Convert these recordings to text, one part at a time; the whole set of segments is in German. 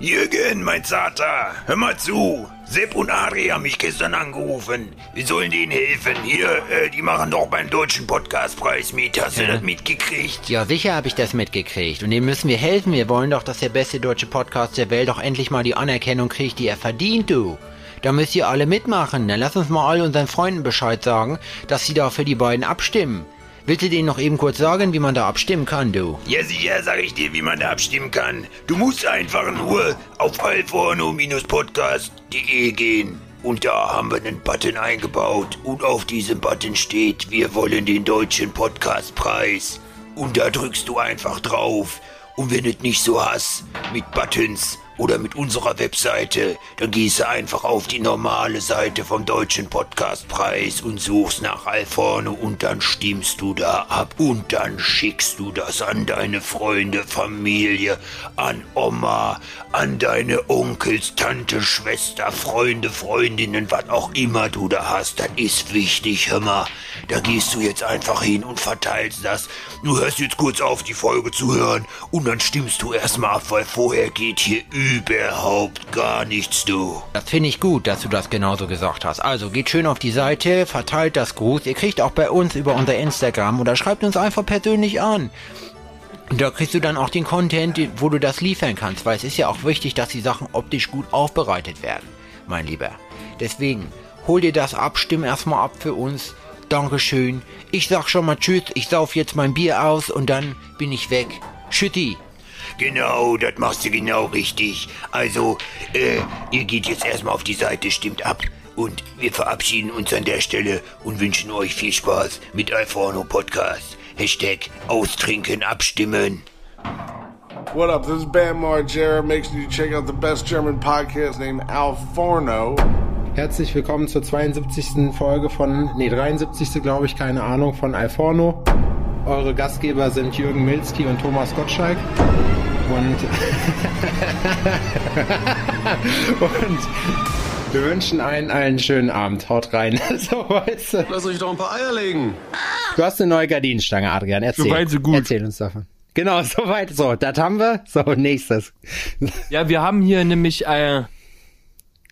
Jürgen, mein Zater, hör mal zu. Sepp und Adri haben mich gestern angerufen. Wir sollen denen helfen. Hier, äh, die machen doch beim deutschen Podcastpreis mit. Hast du das mitgekriegt? Ja, sicher habe ich das mitgekriegt. Und dem müssen wir helfen. Wir wollen doch, dass der beste deutsche Podcast der Welt doch endlich mal die Anerkennung kriegt, die er verdient, du. Da müsst ihr alle mitmachen. Dann lass uns mal all unseren Freunden Bescheid sagen, dass sie da für die beiden abstimmen. Willst du denen noch eben kurz sagen, wie man da abstimmen kann, du? Ja, sicher sag ich dir, wie man da abstimmen kann. Du musst einfach nur auf alforno-podcast.de gehen. Und da haben wir einen Button eingebaut. Und auf diesem Button steht, wir wollen den deutschen Podcastpreis. Und da drückst du einfach drauf. Und wenn es nicht so hast mit Buttons oder mit unserer Webseite, dann gehst du einfach auf die normale Seite vom Deutschen Podcastpreis und suchst nach Alforno und dann stimmst du da ab und dann schickst du das an deine Freunde, Familie, an Oma, an deine Onkels, Tante, Schwester, Freunde, Freundinnen, was auch immer du da hast. Das ist wichtig, hör mal. Da gehst du jetzt einfach hin und verteilst das. Du hörst jetzt kurz auf, die Folge zu hören und dann stimmst du erstmal ab, weil vorher geht hier überhaupt gar nichts, du. Das finde ich gut, dass du das genauso gesagt hast. Also geht schön auf die Seite, verteilt das Gruß. Ihr kriegt auch bei uns über unser Instagram oder schreibt uns einfach persönlich an. Und da kriegst du dann auch den Content, wo du das liefern kannst, weil es ist ja auch wichtig, dass die Sachen optisch gut aufbereitet werden, mein Lieber. Deswegen, hol dir das ab, stimm erstmal ab für uns. Dankeschön. Ich sag schon mal Tschüss, ich sauf jetzt mein Bier aus und dann bin ich weg. Tschüssi. Genau, das machst du genau richtig. Also, äh, ihr geht jetzt erstmal auf die Seite, stimmt ab. Und wir verabschieden uns an der Stelle und wünschen euch viel Spaß mit Alforno Podcast. Hashtag Austrinken abstimmen. What up? This is Bam Margera. Make sure you check out the best German podcast named Al Forno. Herzlich willkommen zur 72. Folge von, nee, 73. glaube ich, keine Ahnung, von Alforno. Eure Gastgeber sind Jürgen Milski und Thomas Gottschalk. Und, und wir wünschen einen, einen schönen Abend. Haut rein. so, weißt du. Lass euch doch ein paar Eier legen. Du hast eine neue Gardinenstange, Adrian. Erzähl. Soweit, so gut. Erzähl uns davon. Genau, soweit. So, das haben wir. So, nächstes. Ja, wir haben hier nämlich äh,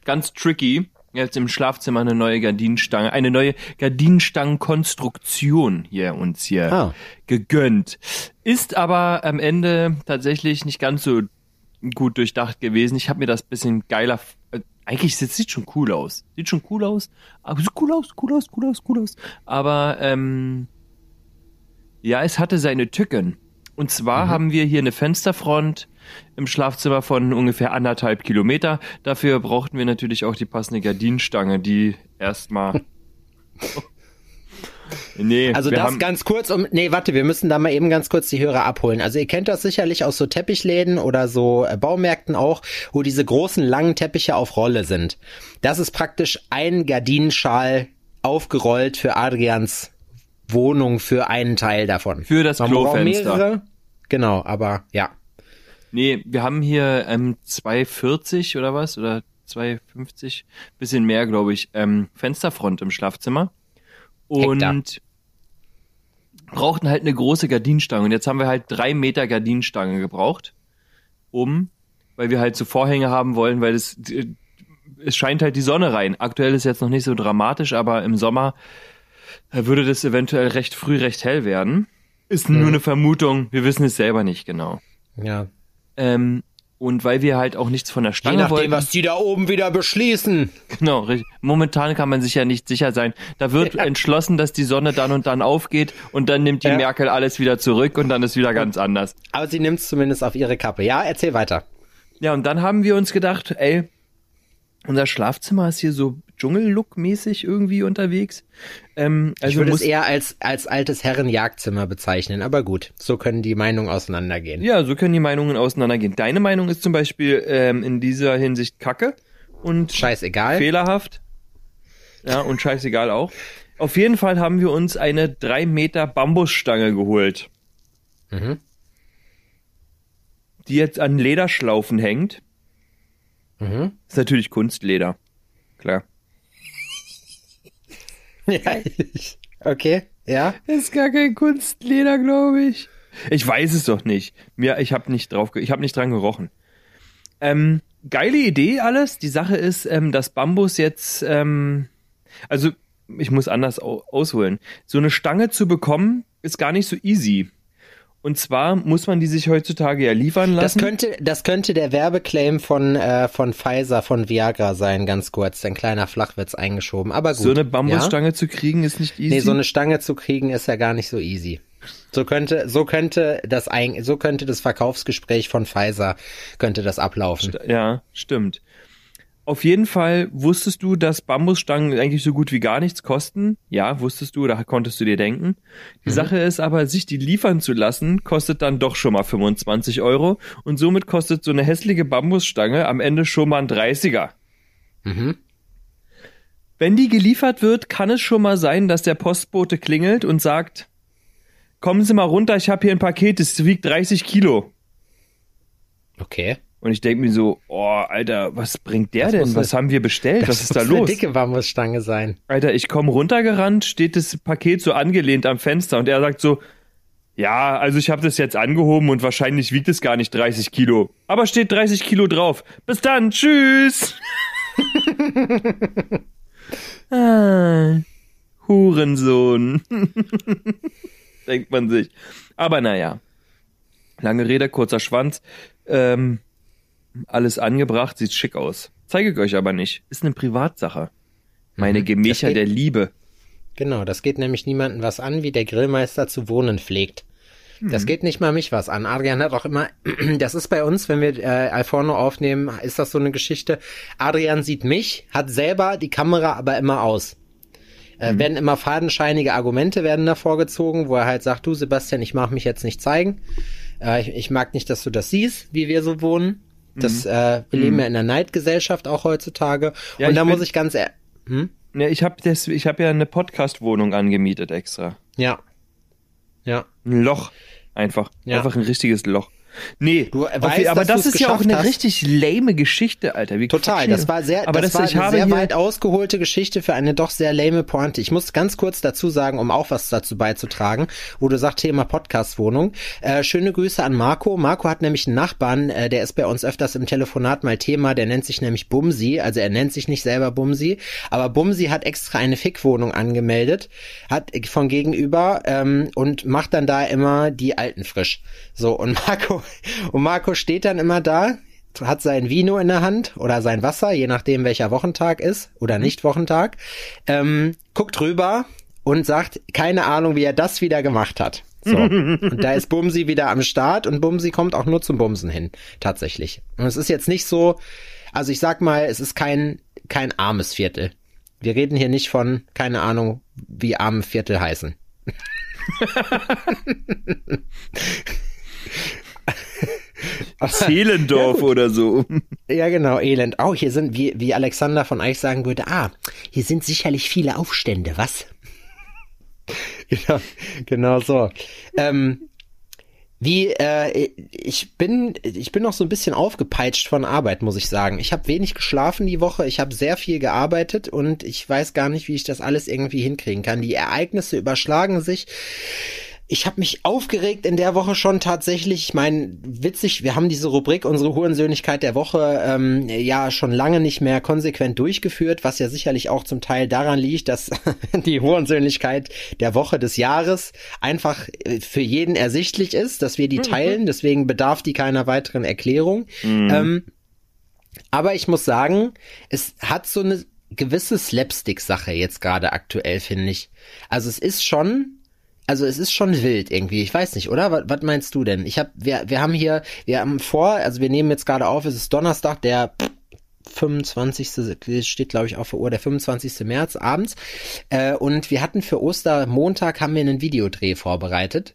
ganz tricky jetzt im Schlafzimmer eine neue Gardinenstange, eine neue Gardinenstangenkonstruktion hier uns hier Ah. gegönnt. Ist aber am Ende tatsächlich nicht ganz so gut durchdacht gewesen. Ich habe mir das bisschen geiler. Äh, eigentlich das sieht schon cool aus. Sieht schon cool aus. Aber sieht cool aus, cool aus, cool aus, cool aus. Aber ähm, ja, es hatte seine Tücken. Und zwar haben wir hier eine Fensterfront im Schlafzimmer von ungefähr anderthalb Kilometer. Dafür brauchten wir natürlich auch die passende Gardinenstange, die erstmal. nee, Also das haben, ganz kurz um, nee, warte, wir müssen da mal eben ganz kurz die Hörer abholen. Also ihr kennt das sicherlich aus so Teppichläden oder so äh, Baumärkten auch, wo diese großen langen Teppiche auf Rolle sind. Das ist praktisch ein Gardinenschal aufgerollt für Adrians Wohnung für einen Teil davon. Für das Man Klofenster. mehrere. Genau, aber ja. Nee, wir haben hier ähm, 240 oder was? Oder 250? Bisschen mehr, glaube ich. Ähm, Fensterfront im Schlafzimmer. Und Hektar. brauchten halt eine große Gardinenstange. Und jetzt haben wir halt drei Meter Gardinenstange gebraucht, um, weil wir halt so Vorhänge haben wollen, weil es, es scheint halt die Sonne rein. Aktuell ist jetzt noch nicht so dramatisch, aber im Sommer würde das eventuell recht früh recht hell werden. Ist nur eine Vermutung. Wir wissen es selber nicht genau. Ja. Ähm, und weil wir halt auch nichts von der Je Stange nachdem, wollten. was die da oben wieder beschließen. Genau, richtig. Momentan kann man sich ja nicht sicher sein. Da wird entschlossen, dass die Sonne dann und dann aufgeht und dann nimmt die Ja. Merkel alles wieder zurück und dann ist wieder ganz anders. Aber sie nimmt es zumindest auf ihre Kappe. Ja, erzähl weiter. Ja, und dann haben wir uns gedacht, ey, unser Schlafzimmer ist hier so Dschungellook-mäßig irgendwie unterwegs. Ähm, Ich also würde muss, es eher als, als altes Herrenjagdzimmer bezeichnen, aber gut, so können die Meinungen auseinandergehen. ja, so können die Meinungen auseinandergehen. Deine Meinung ist zum Beispiel ähm, in dieser Hinsicht kacke und Scheißegal. fehlerhaft. Ja, und scheißegal auch. Auf jeden Fall haben wir uns eine drei Meter Bambusstange geholt. Mhm. Die jetzt an Lederschlaufen hängt. Mhm. Ist natürlich Kunstleder. Klar. Ja, ich- okay, ja. Ist gar kein Kunstleder, glaube ich. Ich weiß es doch nicht. Mir, ich habe nicht drauf, ich habe nicht dran gerochen. Ähm, geile Idee alles. Die Sache ist, ähm, dass Bambus jetzt, ähm, also ich muss anders au ausholen. So eine Stange zu bekommen, ist gar nicht so easy. Und zwar muss man die sich heutzutage ja liefern Das lassen. könnte, das könnte der Werbeclaim von, äh, von Pfizer, von Viagra sein, ganz kurz. Ein kleiner Flachwitz eingeschoben. Aber gut. so eine ja? Bambusstange zu kriegen ist nicht easy. Nee, so eine Stange zu kriegen ist ja gar nicht so easy. So könnte, so könnte das ein, so könnte das Verkaufsgespräch von Pfizer, könnte das ablaufen. Ja, stimmt. Auf jeden Fall wusstest du, dass Bambusstangen eigentlich so gut wie gar nichts kosten. Ja, wusstest du, da konntest du dir denken. Die Sache ist aber, sich die liefern zu lassen, kostet dann doch schon mal 25 Euro. Und somit kostet so eine hässliche Bambusstange am Ende schon mal ein 30er. Mhm. Wenn die geliefert wird, kann es schon mal sein, dass der Postbote klingelt und sagt, kommen Sie mal runter, ich habe hier ein Paket, es wiegt 30 Kilo. Okay. Und ich denke mir so, oh, Alter, was bringt der Das denn? Was eine- haben wir bestellt? Was ist da muss los? Eine dicke Bambusstange sein. Alter, ich komme runtergerannt, steht das Paket so angelehnt am Fenster und er sagt so, ja, also ich habe das jetzt angehoben und wahrscheinlich wiegt es gar nicht 30 Kilo. Aber steht 30 Kilo drauf. Bis dann, tschüss. ah, Hurensohn. Denkt man sich. Aber naja. Lange Rede, kurzer Schwanz. Ähm, alles angebracht, sieht schick aus. Zeige ich euch aber nicht. Ist eine Privatsache. Meine Gemächer geht- der Liebe. Genau, das geht nämlich niemanden was an, wie der Grillmeister zu wohnen pflegt. Das geht nicht mal mich was an. Adrian hat auch immer, das ist bei uns, wenn wir äh, Alforno aufnehmen, ist das so eine Geschichte. Adrian sieht mich, hat selber die Kamera aber immer aus. Äh, Werden immer fadenscheinige Argumente werden da vorgezogen, wo er halt sagt, du Sebastian, ich mag mich jetzt nicht zeigen. Äh, ich, ich mag nicht, dass du das siehst, wie wir so wohnen. Das, äh, wir leben ja in der Neidgesellschaft auch heutzutage. Ja, Und da muss ich ganz, ehr- Ja, ich habe hab ja eine Podcast-Wohnung angemietet extra. ja, ja. Ein Loch. Einfach. Ja. Einfach ein richtiges Loch. Nee, Du okay, weißt, aber dass das ist ja auch eine hast. richtig lame Geschichte, Alter. Wie Total, das war sehr, aber das, das, war ich eine habe sehr weit ausgeholte Geschichte für eine doch sehr lame Pointe. Ich muss ganz kurz dazu sagen, um auch was dazu beizutragen, wo du sagst, Thema Podcast-Wohnung. Äh, schöne Grüße an Marco. Marco hat nämlich einen Nachbarn, äh, der ist bei uns öfters im Telefonat mal Thema, der nennt sich nämlich Bumsi, also er nennt sich nicht selber Bumsi, aber Bumsi hat extra eine Fickwohnung angemeldet, hat von gegenüber ähm, und macht dann da immer die Alten frisch. So, und Marco, und Marco steht dann immer da, hat sein Vino in der Hand oder sein Wasser, je nachdem welcher Wochentag ist oder nicht Wochentag, ähm, guckt rüber und sagt, keine Ahnung, wie er das wieder gemacht hat. So. und da ist Bumsi wieder am Start und Bumsi kommt auch nur zum Bumsen hin, tatsächlich. Und es ist jetzt nicht so, also ich sag mal, es ist kein, kein armes Viertel. Wir reden hier nicht von, keine Ahnung, wie arme Viertel heißen. Zehlendorf oder so. Ja, genau, Elend. Oh, hier sind, wie, wie Alexander von Eich sagen würde, ah, hier sind sicherlich viele Aufstände, was? genau, genau so. Ähm, wie, äh, ich bin, ich bin noch so ein bisschen aufgepeitscht von Arbeit, muss ich sagen. Ich habe wenig geschlafen die Woche, ich habe sehr viel gearbeitet und ich weiß gar nicht, wie ich das alles irgendwie hinkriegen kann. Die Ereignisse überschlagen sich. Ich habe mich aufgeregt in der Woche schon tatsächlich. Ich meine, witzig, wir haben diese Rubrik, unsere Hurensöhnlichkeit der Woche, ähm, ja schon lange nicht mehr konsequent durchgeführt, was ja sicherlich auch zum Teil daran liegt, dass die Hurensöhnlichkeit der Woche des Jahres einfach äh, für jeden ersichtlich ist, dass wir die teilen. Deswegen bedarf die keiner weiteren Erklärung. Ähm, aber ich muss sagen, es hat so eine gewisse Slapstick-Sache jetzt gerade aktuell, finde ich. Also es ist schon, also es ist schon wild irgendwie. Ich weiß nicht, oder? Was, was meinst du denn? Ich habe, wir, wir haben hier, wir haben vor, also wir nehmen jetzt gerade auf, es ist Donnerstag, der 25. steht glaube ich auf der Uhr, der 25. März abends. Äh, und wir hatten für Ostermontag haben wir einen Videodreh vorbereitet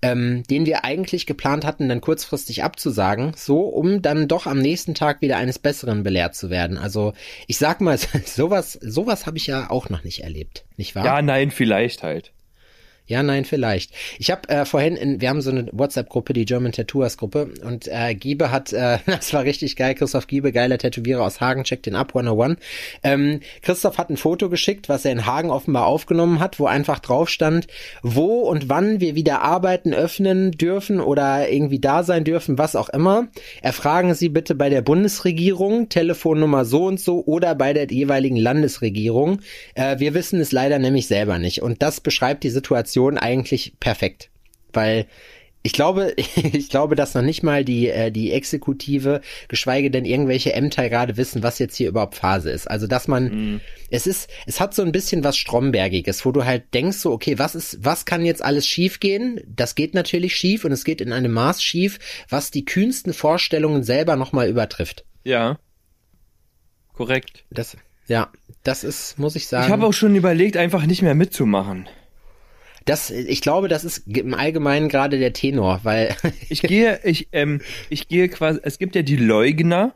ähm, den wir eigentlich geplant hatten, dann kurzfristig abzusagen, so um dann doch am nächsten Tag wieder eines Besseren belehrt zu werden. Also ich sag mal, sowas, sowas habe ich ja auch noch nicht erlebt, nicht wahr? Ja, nein, vielleicht halt. Ja, nein, vielleicht. Ich habe äh, vorhin, in, wir haben so eine WhatsApp-Gruppe, die German Tattooers Gruppe, und äh, Giebe hat, äh, das war richtig geil, Christoph Giebe, geiler Tätowierer aus Hagen, checkt den ab, 101. Ähm, Christoph hat ein Foto geschickt, was er in Hagen offenbar aufgenommen hat, wo einfach drauf stand, wo und wann wir wieder arbeiten, öffnen dürfen oder irgendwie da sein dürfen, was auch immer. Erfragen Sie bitte bei der Bundesregierung, Telefonnummer so und so oder bei der jeweiligen Landesregierung. Äh, wir wissen es leider nämlich selber nicht. Und das beschreibt die Situation Situation eigentlich perfekt, weil ich glaube, ich glaube, dass noch nicht mal die, äh, die Exekutive, geschweige denn irgendwelche Ämter gerade wissen, was jetzt hier überhaupt Phase ist. Also, dass man, mm. es ist, es hat so ein bisschen was Strombergiges, wo du halt denkst so, okay, was ist, was kann jetzt alles schiefgehen? Das geht natürlich schief und es geht in einem Maß schief, was die kühnsten Vorstellungen selber nochmal übertrifft. Ja. Korrekt. Das, ja, das ist, muss ich sagen. Ich habe auch schon überlegt, einfach nicht mehr mitzumachen. Das, ich glaube, das ist im Allgemeinen gerade der Tenor, weil. ich gehe, ich, ähm, ich gehe quasi, es gibt ja die Leugner.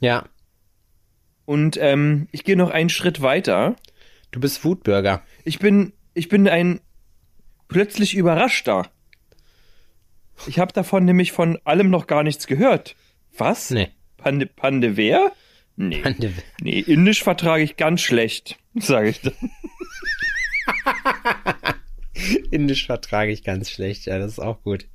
Ja. Und ähm, ich gehe noch einen Schritt weiter. Du bist Foodburger. Ich bin, ich bin ein plötzlich Überraschter. Ich habe davon nämlich von allem noch gar nichts gehört. Was? Nee. Pande, Pande wer? Nee. Pande nee, Indisch vertrage ich ganz schlecht, sage ich dann. Indisch vertrage ich ganz schlecht, ja, das ist auch gut.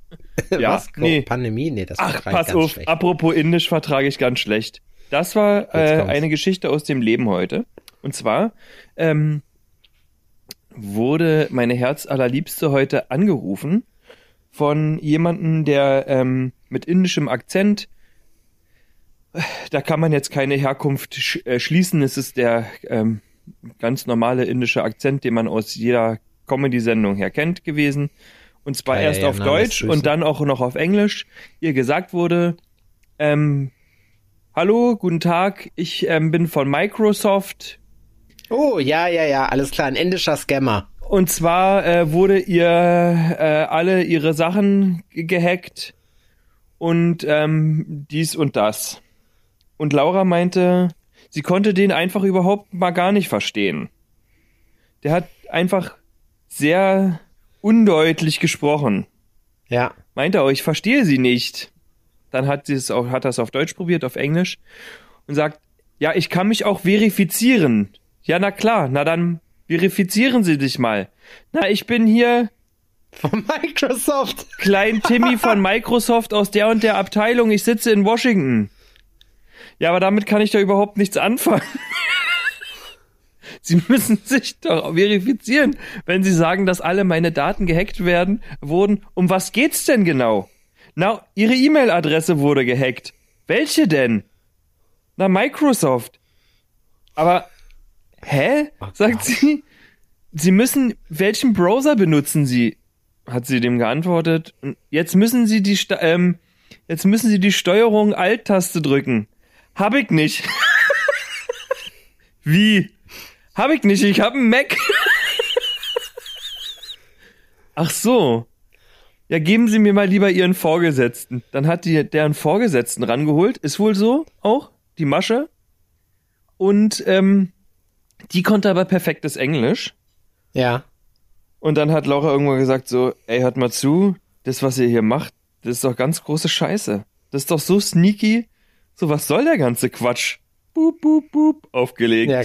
Ja, Was? Nee. Pandemie? Nee, das Ach, vertrage pass ich ganz auf, schlecht. apropos Indisch vertrage ich ganz schlecht. Das war äh, eine Geschichte aus dem Leben heute. Und zwar ähm, wurde meine Herz allerliebste heute angerufen von jemandem, der ähm, mit indischem Akzent, da kann man jetzt keine Herkunft sch äh, schließen, es ist der ähm, ganz normale indische Akzent, den man aus jeder Comedy-Sendung her kennt gewesen. Und zwar ja, erst ja, auf ja, Deutsch und dann auch noch auf Englisch. Ihr gesagt wurde, ähm, hallo, guten Tag, ich ähm, bin von Microsoft. Oh, ja, ja, ja, alles klar, ein indischer Scammer. Und zwar äh, wurde ihr äh, alle ihre Sachen gehackt und ähm, dies und das. Und Laura meinte, sie konnte den einfach überhaupt mal gar nicht verstehen. Der hat einfach sehr undeutlich gesprochen. Ja. Meint er, oh, ich verstehe sie nicht. Dann hat sie es auch, hat das auf Deutsch probiert, auf Englisch und sagt, ja, ich kann mich auch verifizieren. Ja, na klar, na dann verifizieren Sie dich mal. Na, ich bin hier von Microsoft. Klein Timmy von Microsoft aus der und der Abteilung. Ich sitze in Washington. Ja, aber damit kann ich da überhaupt nichts anfangen. Sie müssen sich doch verifizieren, wenn Sie sagen, dass alle meine Daten gehackt werden, wurden. Um was geht's denn genau? Na, Ihre E-Mail-Adresse wurde gehackt. Welche denn? Na, Microsoft. Aber, hä? Oh Sagt sie. Sie müssen, welchen Browser benutzen Sie? Hat sie dem geantwortet. Jetzt müssen Sie die, ähm, jetzt müssen Sie die Steuerung Alt-Taste drücken. Hab ich nicht. Wie? Hab ich nicht, ich hab einen Mac. Ach so. Ja, geben Sie mir mal lieber Ihren Vorgesetzten. Dann hat die deren Vorgesetzten rangeholt. Ist wohl so auch, die Masche. Und ähm, die konnte aber perfektes Englisch. Ja. Und dann hat Laura irgendwann gesagt so, ey, hört mal zu, das, was ihr hier macht, das ist doch ganz große Scheiße. Das ist doch so sneaky. So, was soll der ganze Quatsch? Boop, boop, boop, aufgelegt. Ja,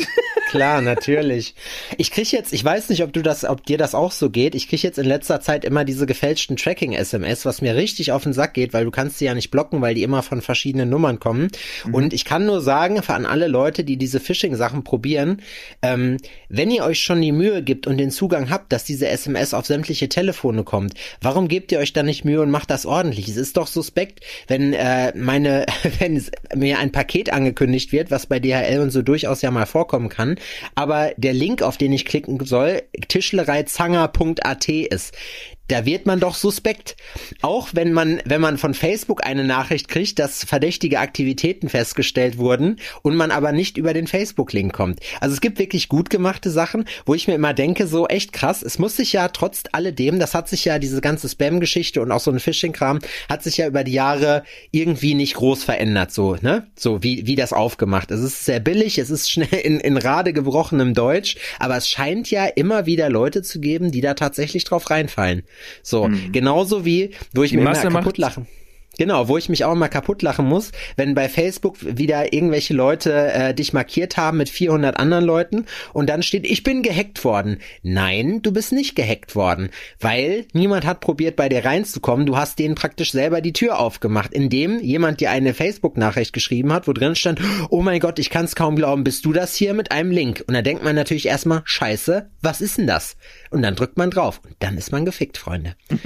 klar, natürlich. Ich krieg jetzt, ich weiß nicht, ob du das, ob dir das auch so geht. Ich krieg jetzt in letzter Zeit immer diese gefälschten Tracking-SMS, was mir richtig auf den Sack geht, weil du kannst sie ja nicht blocken, weil die immer von verschiedenen Nummern kommen. Mhm. Und ich kann nur sagen, für an alle Leute, die diese Phishing-Sachen probieren, ähm, wenn ihr euch schon die Mühe gibt und den Zugang habt, dass diese SMS auf sämtliche Telefone kommt, warum gebt ihr euch da nicht Mühe und macht das ordentlich? Es ist doch suspekt, wenn äh, meine, wenn mir ein Paket angekündigt wird, was bei DHL und so durchaus ja mal vorkommen kann, aber der Link, auf den ich klicken soll, tischlereizanger.at ist da wird man doch suspekt. Auch wenn man, wenn man von Facebook eine Nachricht kriegt, dass verdächtige Aktivitäten festgestellt wurden und man aber nicht über den Facebook-Link kommt. Also es gibt wirklich gut gemachte Sachen, wo ich mir immer denke, so echt krass, es muss sich ja trotz alledem, das hat sich ja diese ganze Spam-Geschichte und auch so ein Phishing-Kram, hat sich ja über die Jahre irgendwie nicht groß verändert, so, ne? So wie, wie das aufgemacht. Es ist sehr billig, es ist schnell in, in Rade gebrochenem Deutsch, aber es scheint ja immer wieder Leute zu geben, die da tatsächlich drauf reinfallen. So, mhm. genauso wie, wo ich Die mir Masse immer kaputt lachen. Genau, wo ich mich auch immer kaputt lachen muss, wenn bei Facebook wieder irgendwelche Leute äh, dich markiert haben mit 400 anderen Leuten und dann steht, ich bin gehackt worden. Nein, du bist nicht gehackt worden, weil niemand hat probiert, bei dir reinzukommen. Du hast denen praktisch selber die Tür aufgemacht, indem jemand dir eine Facebook-Nachricht geschrieben hat, wo drin stand, oh mein Gott, ich kann es kaum glauben, bist du das hier mit einem Link? Und da denkt man natürlich erstmal, scheiße, was ist denn das? Und dann drückt man drauf und dann ist man gefickt, Freunde.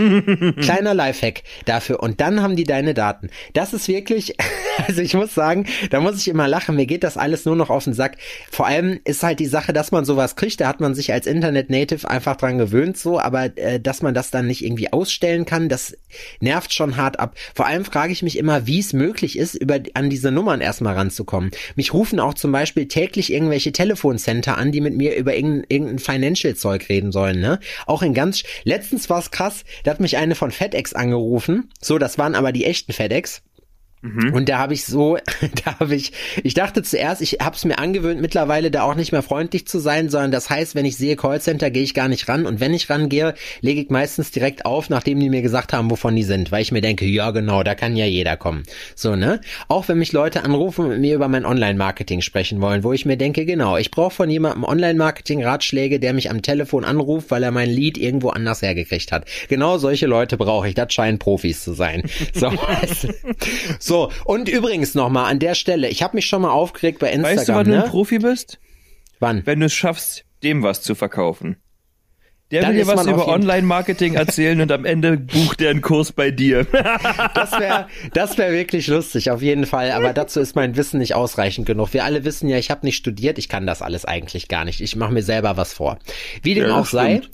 Kleiner Lifehack dafür. Und dann haben die deine Daten. Das ist wirklich, also ich muss sagen, da muss ich immer lachen. Mir geht das alles nur noch auf den Sack. Vor allem ist halt die Sache, dass man sowas kriegt. Da hat man sich als Internet-Native einfach dran gewöhnt, so. Aber äh, dass man das dann nicht irgendwie ausstellen kann, das nervt schon hart ab. Vor allem frage ich mich immer, wie es möglich ist, über an diese Nummern erstmal ranzukommen. Mich rufen auch zum Beispiel täglich irgendwelche Telefoncenter an, die mit mir über irgendein, irgendein Financial-Zeug reden sollen, ne? Auch in ganz, letztens war es krass, da hat mich eine von FedEx angerufen. So, das waren aber die echten FedEx. Und da habe ich so, da habe ich, ich dachte zuerst, ich habe es mir angewöhnt, mittlerweile da auch nicht mehr freundlich zu sein, sondern das heißt, wenn ich sehe Callcenter, gehe ich gar nicht ran und wenn ich rangehe, lege ich meistens direkt auf, nachdem die mir gesagt haben, wovon die sind, weil ich mir denke, ja genau, da kann ja jeder kommen. So, ne? Auch wenn mich Leute anrufen und mir über mein Online-Marketing sprechen wollen, wo ich mir denke, genau, ich brauche von jemandem Online-Marketing-Ratschläge, der mich am Telefon anruft, weil er mein Lied irgendwo anders hergekriegt hat. Genau solche Leute brauche ich, das scheinen Profis zu sein. So, so und übrigens nochmal an der Stelle, ich habe mich schon mal aufgeregt bei Instagram, Weißt du, wann du ne? ein Profi bist? Wann? Wenn du es schaffst, dem was zu verkaufen. Der Dann will dir was über Online-Marketing erzählen und am Ende bucht er einen Kurs bei dir. Das wäre das wär wirklich lustig, auf jeden Fall. Aber dazu ist mein Wissen nicht ausreichend genug. Wir alle wissen ja, ich habe nicht studiert, ich kann das alles eigentlich gar nicht. Ich mache mir selber was vor. Wie dem Ja, auch sei. stimmt.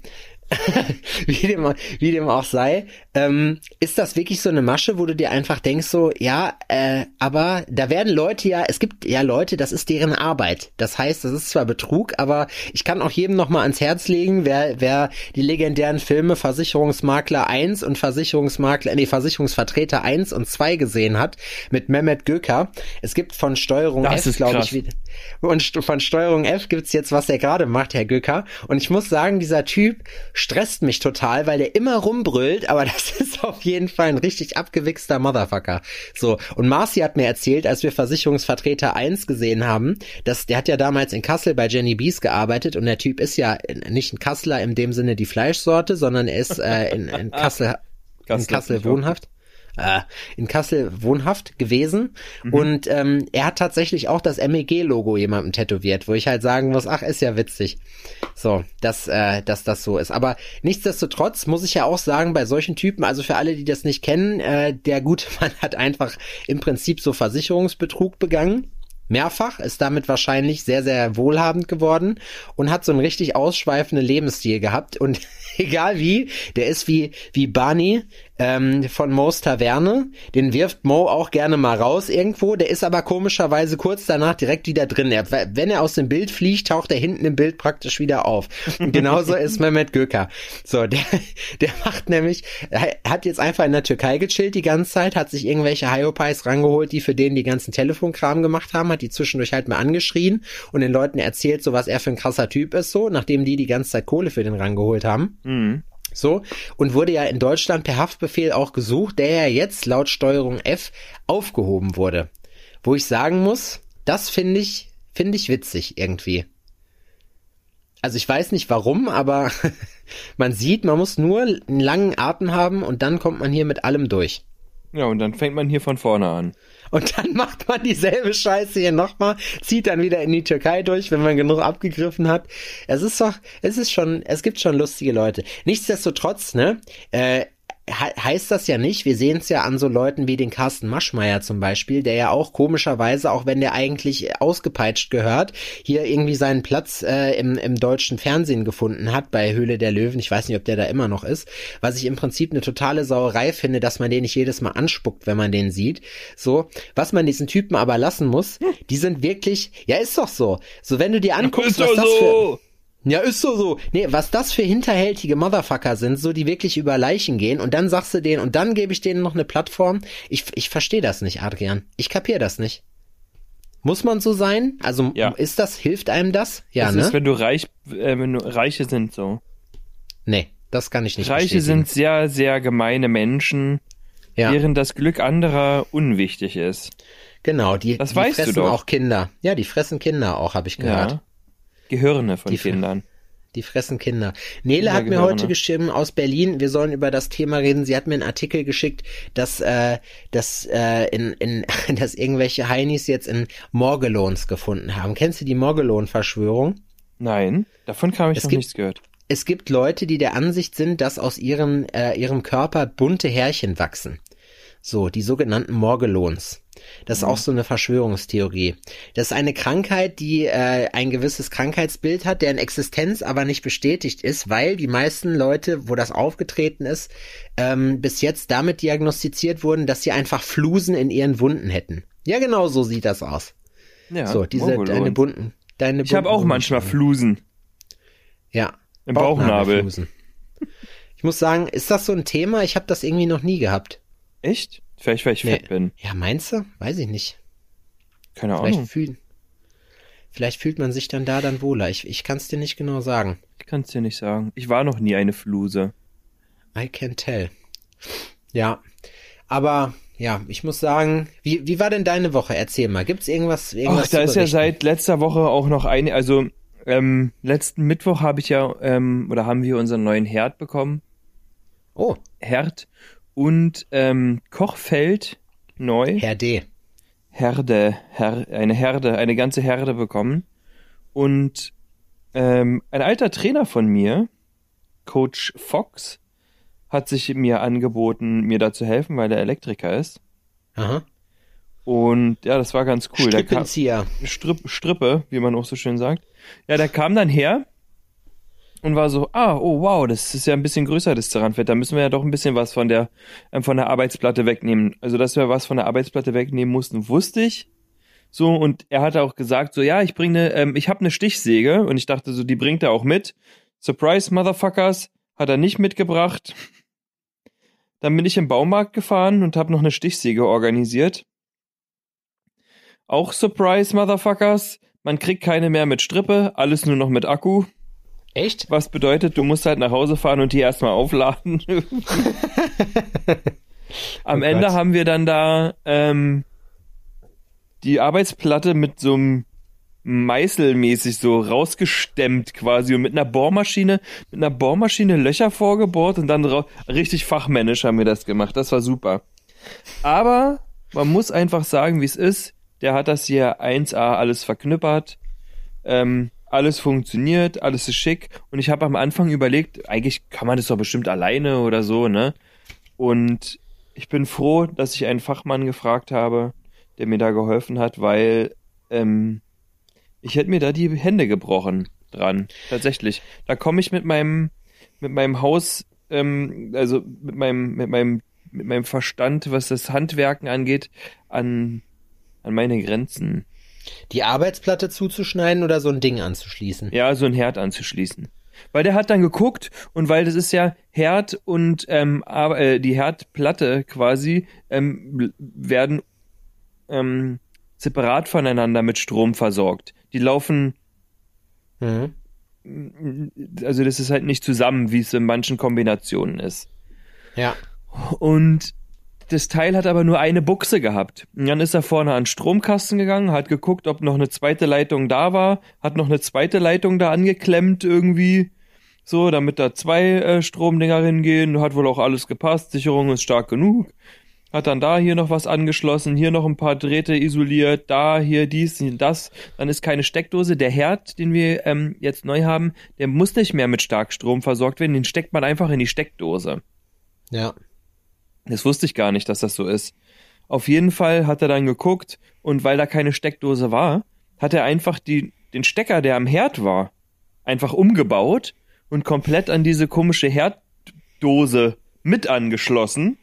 wie, dem, wie dem auch sei, ähm, ist das wirklich so eine Masche, wo du dir einfach denkst, so, ja, äh, aber da werden Leute ja, es gibt ja Leute, das ist deren Arbeit. Das heißt, das ist zwar Betrug, aber ich kann auch jedem nochmal ans Herz legen, wer, wer die legendären Filme Versicherungsmakler 1 und Versicherungsmakler, nee, Versicherungsvertreter 1 und 2 gesehen hat, mit Mehmet Göker. Es gibt von Steuerung Das F, ist glaube ich, wieder. Und von Steuerung F gibt's jetzt, was er gerade macht, Herr Göcker. Und ich muss sagen, dieser Typ stresst mich total, weil der immer rumbrüllt, aber das ist auf jeden Fall ein richtig abgewichster Motherfucker. So, und Marci hat mir erzählt, als wir Versicherungsvertreter 1 gesehen haben, dass der hat ja damals in Kassel bei Jenny Bees gearbeitet und der Typ ist ja nicht ein Kasseler in dem Sinne die Fleischsorte, sondern er ist äh, in, in Kassel, in Kassel wohnhaft äh, in Kassel wohnhaft gewesen und ähm, er hat tatsächlich auch das MEG-Logo jemandem tätowiert, wo ich halt sagen muss, ach, ist ja witzig. So, dass, äh, dass das so ist. Aber nichtsdestotrotz muss ich ja auch sagen, bei solchen Typen, also für alle, die das nicht kennen, äh, der gute Mann hat einfach im Prinzip so Versicherungsbetrug begangen. Mehrfach, ist damit wahrscheinlich sehr, sehr wohlhabend geworden und hat so einen richtig ausschweifenden Lebensstil gehabt. Und egal wie, der ist wie, wie Barney ähm, von Mo's Taverne. Den wirft Mo auch gerne mal raus irgendwo. Der ist aber komischerweise kurz danach direkt wieder drin. Er, wenn er aus dem Bild fliegt, taucht er hinten im Bild praktisch wieder auf. Und genauso ist Mehmet Göker. So, der, der macht nämlich, er hat jetzt einfach in der Türkei gechillt die ganze Zeit, hat sich irgendwelche Hyopies rangeholt, die für den die ganzen Telefonkram gemacht haben, hat die zwischendurch halt mal angeschrien und den Leuten erzählt, so was er für ein krasser Typ ist, so, nachdem die die ganze Zeit Kohle für den rangeholt haben. Mhm. So, und wurde ja in Deutschland per Haftbefehl auch gesucht, der ja jetzt laut Steuerung F aufgehoben wurde. Wo ich sagen muss, das finde ich, finde ich witzig irgendwie. Also ich weiß nicht warum, aber man sieht, man muss nur einen langen Atem haben und dann kommt man hier mit allem durch. Ja, und dann fängt man hier von vorne an. Und dann macht man dieselbe Scheiße hier nochmal, zieht dann wieder in die Türkei durch, wenn man genug abgegriffen hat. Es ist doch, es ist schon, es gibt schon lustige Leute. Nichtsdestotrotz, ne, äh, heißt das ja nicht. Wir sehen es ja an so Leuten wie den Carsten Maschmeyer zum Beispiel, der ja auch komischerweise, auch wenn der eigentlich ausgepeitscht gehört, hier irgendwie seinen Platz äh, im, im deutschen Fernsehen gefunden hat bei Höhle der Löwen. Ich weiß nicht, ob der da immer noch ist. Was ich im Prinzip eine totale Sauerei finde, dass man den nicht jedes Mal anspuckt, wenn man den sieht. So, was man diesen Typen aber lassen muss, die sind wirklich, ja, ist doch so. So, wenn du dir anguckst, was das für ja, ist so so. Nee, was das für hinterhältige Motherfucker sind, so die wirklich über Leichen gehen und dann sagst du denen und dann gebe ich denen noch eine Plattform. Ich, ich verstehe das nicht, Adrian. Ich kapier das nicht. Muss man so sein? Also Ja. ist das, hilft einem das? Ja, das ne? ist, wenn du reich, äh, wenn du Reiche sind so. nee, das kann ich nicht Reiche bestätigen. sind sehr, sehr gemeine Menschen, ja, während das Glück anderer unwichtig ist. genau, die, Das die fressen auch Kinder. Ja, die fressen Kinder auch, habe ich gehört. Ja. Gehirne von Die Kindern. Die fressen Kinder. Nele hat mir heute geschrieben aus Berlin, wir sollen über das Thema reden. Sie hat mir einen Artikel geschickt, dass, äh, dass, äh, in, in, dass irgendwelche Heinis jetzt in Morgellons gefunden haben. Kennst du die Morgellon-Verschwörung? Nein, davon habe ich Es noch gibt- nichts gehört. Es gibt Leute, die der Ansicht sind, dass aus ihrem, äh, ihrem Körper bunte Härchen wachsen. So, die sogenannten Morgellons. Das ist auch so eine Verschwörungstheorie. Das ist eine Krankheit, die äh, ein gewisses Krankheitsbild hat, deren Existenz aber nicht bestätigt ist, weil die meisten Leute, wo das aufgetreten ist, ähm, bis jetzt damit diagnostiziert wurden, dass sie einfach Flusen in ihren Wunden hätten. Ja, genau so sieht das aus. Ja, so, diese Mongolon. deine bunten, deine Ich habe auch manchmal. Flusen Ja. im Bauchnabel. Bauchnabelflusen. Ich muss sagen, ist das so ein Thema? Ich habe das irgendwie noch nie gehabt. Echt? Vielleicht, weil ich Nee. fett bin. Ja, meinst du? Weiß ich nicht. Keine Vielleicht Ahnung. fühlt, vielleicht fühlt man sich dann da dann wohler. Ich, ich kann es dir nicht genau sagen. Ich kann es dir nicht sagen. Ich war noch nie eine Fluse. I can tell. Ja, aber ja, ich muss sagen, wie, wie war denn deine Woche? Erzähl mal. Gibt's irgendwas? irgendwas Ach, da ist ja seit letzter Woche auch noch eine, also ähm, letzten Mittwoch habe ich ja, ähm, oder haben wir unseren neuen Herd bekommen. Oh, Herd und ähm, Kochfeld neu. Herr D. Herde, Her eine Herde, eine ganze Herde bekommen. Und ähm, ein alter Trainer von mir, Coach Fox, hat sich mir angeboten, mir da zu helfen, weil er Elektriker ist. Aha. Und ja, das war ganz cool. Der kam. Stripp, Strippe, wie man auch so schön sagt. Ja, der kam dann her und war so, ah, oh wow, das ist ja ein bisschen größer, das Ceranfett. Da müssen wir ja doch ein bisschen was von der, ähm, von der Arbeitsplatte wegnehmen. Also, dass wir was von der Arbeitsplatte wegnehmen mussten, wusste ich. So, und er hat auch gesagt, so, ja, ich bringe, ähm, ich habe eine Stichsäge und ich dachte so, die bringt er auch mit. Surprise, Motherfuckers, hat er nicht mitgebracht. Dann bin ich im Baumarkt gefahren und habe noch eine Stichsäge organisiert. Auch Surprise, Motherfuckers. Man kriegt keine mehr mit Strippe, alles nur noch mit Akku. Echt? Was bedeutet, du musst halt nach Hause fahren und die erstmal aufladen. Am Oh Ende Gott. haben wir dann da ähm, die Arbeitsplatte mit so einem Meißelmäßig so rausgestemmt quasi und mit einer Bohrmaschine, mit einer Bohrmaschine Löcher vorgebohrt und dann richtig fachmännisch haben wir das gemacht. Das war super. Aber man muss einfach sagen, wie es ist. Der hat das hier 1A alles verknüppert. Ähm, alles funktioniert, alles ist schick. Und ich habe am Anfang überlegt, eigentlich kann man das doch bestimmt alleine oder so, ne? Und ich bin froh, dass ich einen Fachmann gefragt habe, der mir da geholfen hat, weil ähm, ich hätte mir da die Hände gebrochen dran. Tatsächlich. Da komme ich mit meinem mit meinem Haus, ähm, also mit meinem mit meinem mit meinem Verstand, was das Handwerken angeht, an an meine Grenzen. Die Arbeitsplatte zuzuschneiden oder so ein Ding anzuschließen? Ja, so ein Herd anzuschließen. Weil der hat dann geguckt und weil das ist ja Herd und ähm, äh, die Herdplatte quasi ähm, werden ähm, separat voneinander mit Strom versorgt. Die laufen, Mhm. also das ist halt nicht zusammen, wie es in manchen Kombinationen ist. Ja. Und das Teil hat aber nur eine Buchse gehabt. Und dann ist er vorne an Stromkasten gegangen, hat geguckt, ob noch eine zweite Leitung da war, hat noch eine zweite Leitung da angeklemmt irgendwie, so, damit da zwei äh, Stromdinger hingehen. Hat wohl auch alles gepasst, Sicherung ist stark genug. Hat dann da hier noch was angeschlossen, hier noch ein paar Drähte isoliert, da, hier dies, hier das. Dann ist keine Steckdose. Der Herd, den wir ähm, jetzt neu haben, der muss nicht mehr mit Starkstrom versorgt werden, den steckt man einfach in die Steckdose. Ja. Das wusste ich gar nicht, dass das so ist. Auf jeden Fall hat er dann geguckt und weil da keine Steckdose war, hat er einfach die, den Stecker, der am Herd war, einfach umgebaut und komplett an diese komische Herddose mit angeschlossen.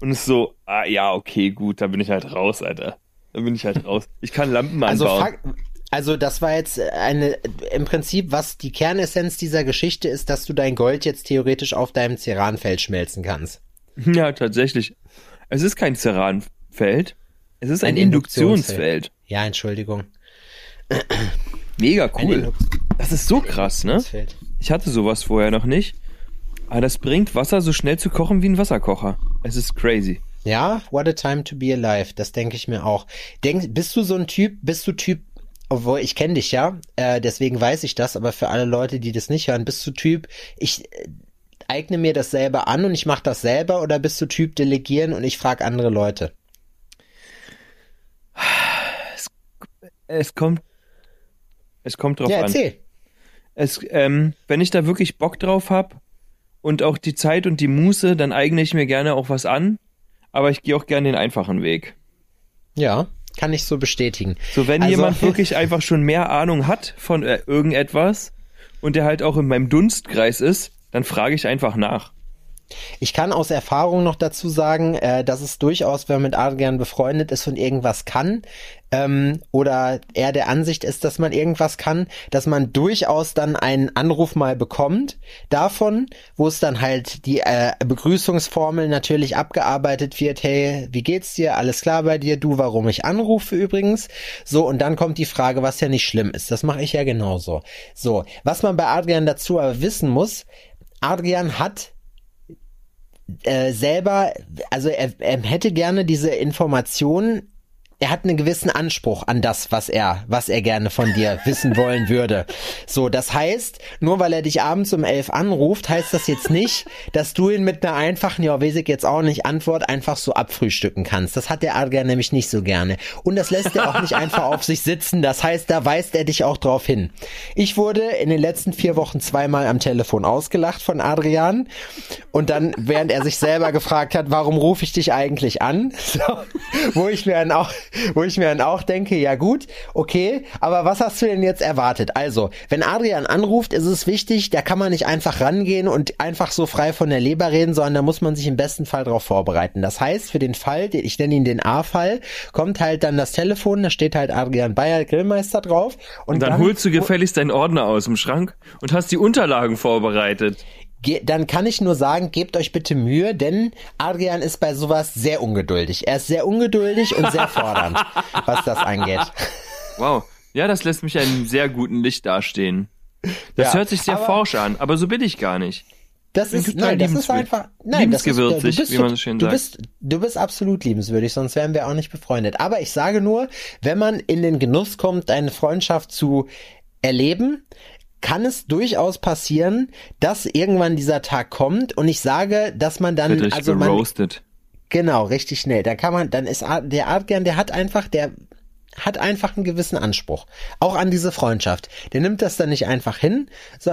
Und ist so, ah ja, okay, gut, da bin ich halt raus, Alter. Da bin ich halt raus. Ich kann Lampen Also, anbauen. Fakt, also das war jetzt eine, im Prinzip, was die Kernessenz dieser Geschichte ist, dass du dein Gold jetzt theoretisch auf deinem Ceranfeld schmelzen kannst. Ja, tatsächlich. Es ist kein Ceranfeld. Es ist ein, Ein Induktionsfeld. Ja, Entschuldigung. Mega cool. Das ist so krass, ne? Induktionsfeld. Ich hatte sowas vorher noch nicht. Aber das bringt Wasser so schnell zu kochen wie ein Wasserkocher. Es ist crazy. Ja, what a time to be alive. Das denke ich mir auch. Denk, bist du so ein Typ, bist du Typ, obwohl ich kenne dich ja, äh, deswegen weiß ich das, aber für alle Leute, die das nicht hören, bist du Typ, ich eigne mir das selber an und ich mache das selber oder bist du Typ delegieren und ich frage andere Leute? Es kommt. Es kommt drauf ja, an. erzähl. Es, ähm, wenn ich da wirklich Bock drauf hab und auch die Zeit und die Muße, dann eigne ich mir gerne auch was an. Aber ich gehe auch gerne den einfachen Weg. Ja, kann ich so bestätigen. So, wenn Also- jemand wirklich einfach schon mehr Ahnung hat von äh, irgendetwas und der halt auch in meinem Dunstkreis ist, dann frage ich einfach nach. Ich kann aus Erfahrung noch dazu sagen, äh, dass es durchaus, wenn man mit Adrian befreundet ist und irgendwas kann, ähm, oder er der Ansicht ist, dass man irgendwas kann, dass man durchaus dann einen Anruf mal bekommt davon, wo es dann halt die äh, Begrüßungsformel natürlich abgearbeitet wird, hey, wie geht's dir? Alles klar bei dir? Du, warum ich anrufe übrigens? So, und dann kommt die Frage, was ja nicht schlimm ist. Das mache ich ja genauso. So, was man bei Adrian dazu aber wissen muss, Adrian hat äh, selber, also er, er hätte gerne diese Informationen. Er hat einen gewissen Anspruch an das, was er, was er gerne von dir wissen wollen würde. So, das heißt, nur weil er dich abends um elf anruft, heißt das jetzt nicht, dass du ihn mit einer einfachen, ja, weiß ich jetzt auch nicht, Antwort einfach so abfrühstücken kannst. Das hat der Adrian nämlich nicht so gerne. Und das lässt er auch nicht einfach auf sich sitzen. Das heißt, da weist er dich auch drauf hin. Ich wurde in den letzten vier Wochen zweimal am Telefon ausgelacht von Adrian. Und dann, während er sich selber gefragt hat, warum rufe ich dich eigentlich an? So, wo ich mir dann auch, wo ich mir dann auch denke, ja gut, okay, aber was hast du denn jetzt erwartet? Also, wenn Adrian anruft, ist es wichtig, da kann man nicht einfach rangehen und einfach so frei von der Leber reden, sondern da muss man sich im besten Fall darauf vorbereiten. Das heißt, für den Fall, den- ich nenne ihn den A-Fall, kommt halt dann das Telefon, da steht halt Adrian Bayer, Grillmeister drauf. Und, Und dann, holst du gefälligst deinen Ordner aus dem Schrank und hast die Unterlagen vorbereitet. Ge dann kann ich nur sagen, gebt euch bitte Mühe, denn Adrian ist bei sowas sehr ungeduldig. Er ist sehr ungeduldig und sehr fordernd, was das angeht. Wow. Ja, das lässt mich in einem sehr guten Licht dastehen. Das Ja, hört sich sehr aber- forsch an, aber so bin ich gar nicht. Das ist, nein, das ist einfach, nein, das ist, du bist, wie man so schön du sagt. bist, du bist absolut liebenswürdig, sonst wären wir auch nicht befreundet. Aber ich sage nur, wenn man in den Genuss kommt, eine Freundschaft zu erleben, kann es durchaus passieren, dass irgendwann dieser Tag kommt und ich sage, dass man dann, Wird also man, geroastet. Genau, richtig schnell. Da kann man, dann ist der Adrian, der hat einfach, der hat einfach einen gewissen Anspruch. Auch an diese Freundschaft. Der nimmt das dann nicht einfach hin, so,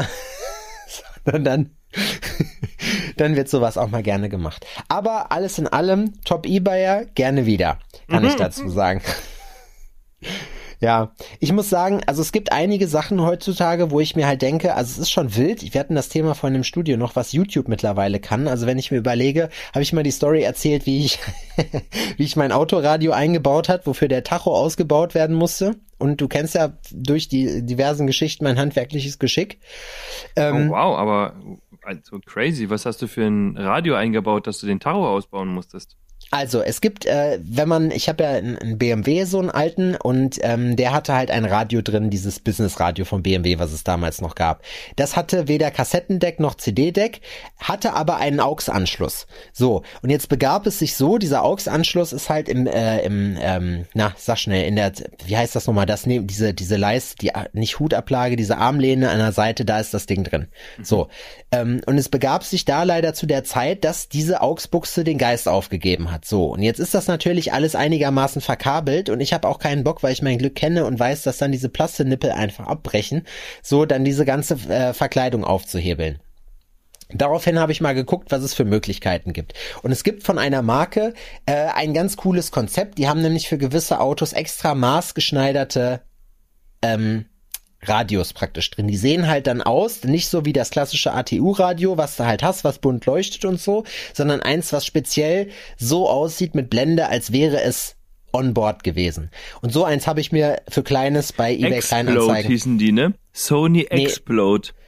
sondern dann, dann wird sowas auch mal gerne gemacht. Aber alles in allem, Top E-Buyer, gerne wieder, kann ich dazu sagen. Ja, ich muss sagen, also es gibt einige Sachen heutzutage, wo ich mir halt denke, also es ist schon wild. Wir hatten das Thema von dem Studio noch, was YouTube mittlerweile kann. Also wenn ich mir überlege, habe ich mal die Story erzählt, wie ich, wie ich mein Autoradio eingebaut hat, wofür der Tacho ausgebaut werden musste. Und du kennst ja durch die diversen Geschichten mein handwerkliches Geschick. Ähm, Oh, wow, aber also crazy. Was hast du für ein Radio eingebaut, dass du den Tacho ausbauen musstest? Also es gibt, äh, wenn man, ich habe ja einen, BMW, so einen alten, und ähm, der hatte halt ein Radio drin, dieses Business-Radio von BMW, was es damals noch gab. Das hatte weder Kassettendeck noch CD-Deck, hatte aber einen AUX-Anschluss. So, und jetzt begab es sich so, dieser AUX-Anschluss ist halt im, äh, im ähm, na, sag schnell, in der, wie heißt das nochmal, das ne, diese, diese Leist, die, nicht Hutablage, diese Armlehne an der Seite, da ist das Ding drin. So, ähm, und es begab sich da leider zu der Zeit, dass diese AUX-Buchse den Geist aufgegeben hat. So, und jetzt ist das natürlich alles einigermaßen verkabelt und ich habe auch keinen Bock, weil ich mein Glück kenne und weiß, dass dann diese Plastenippel einfach abbrechen, so dann diese ganze äh, Verkleidung aufzuhebeln. Daraufhin habe ich mal geguckt, was es für Möglichkeiten gibt. Und es gibt von einer Marke äh, ein ganz cooles Konzept. Die haben nämlich für gewisse Autos extra maßgeschneiderte ähm, Radios praktisch drin. Die sehen halt dann aus, nicht so wie das klassische ATU-Radio, was du halt hast, was bunt leuchtet und so, sondern eins, was speziell so aussieht mit Blende, als wäre es on-board gewesen. Und so eins habe ich mir für Kleines bei eBay Explode Kleinanzeigen. hießen die, ne? Sony Nee. Explode. Die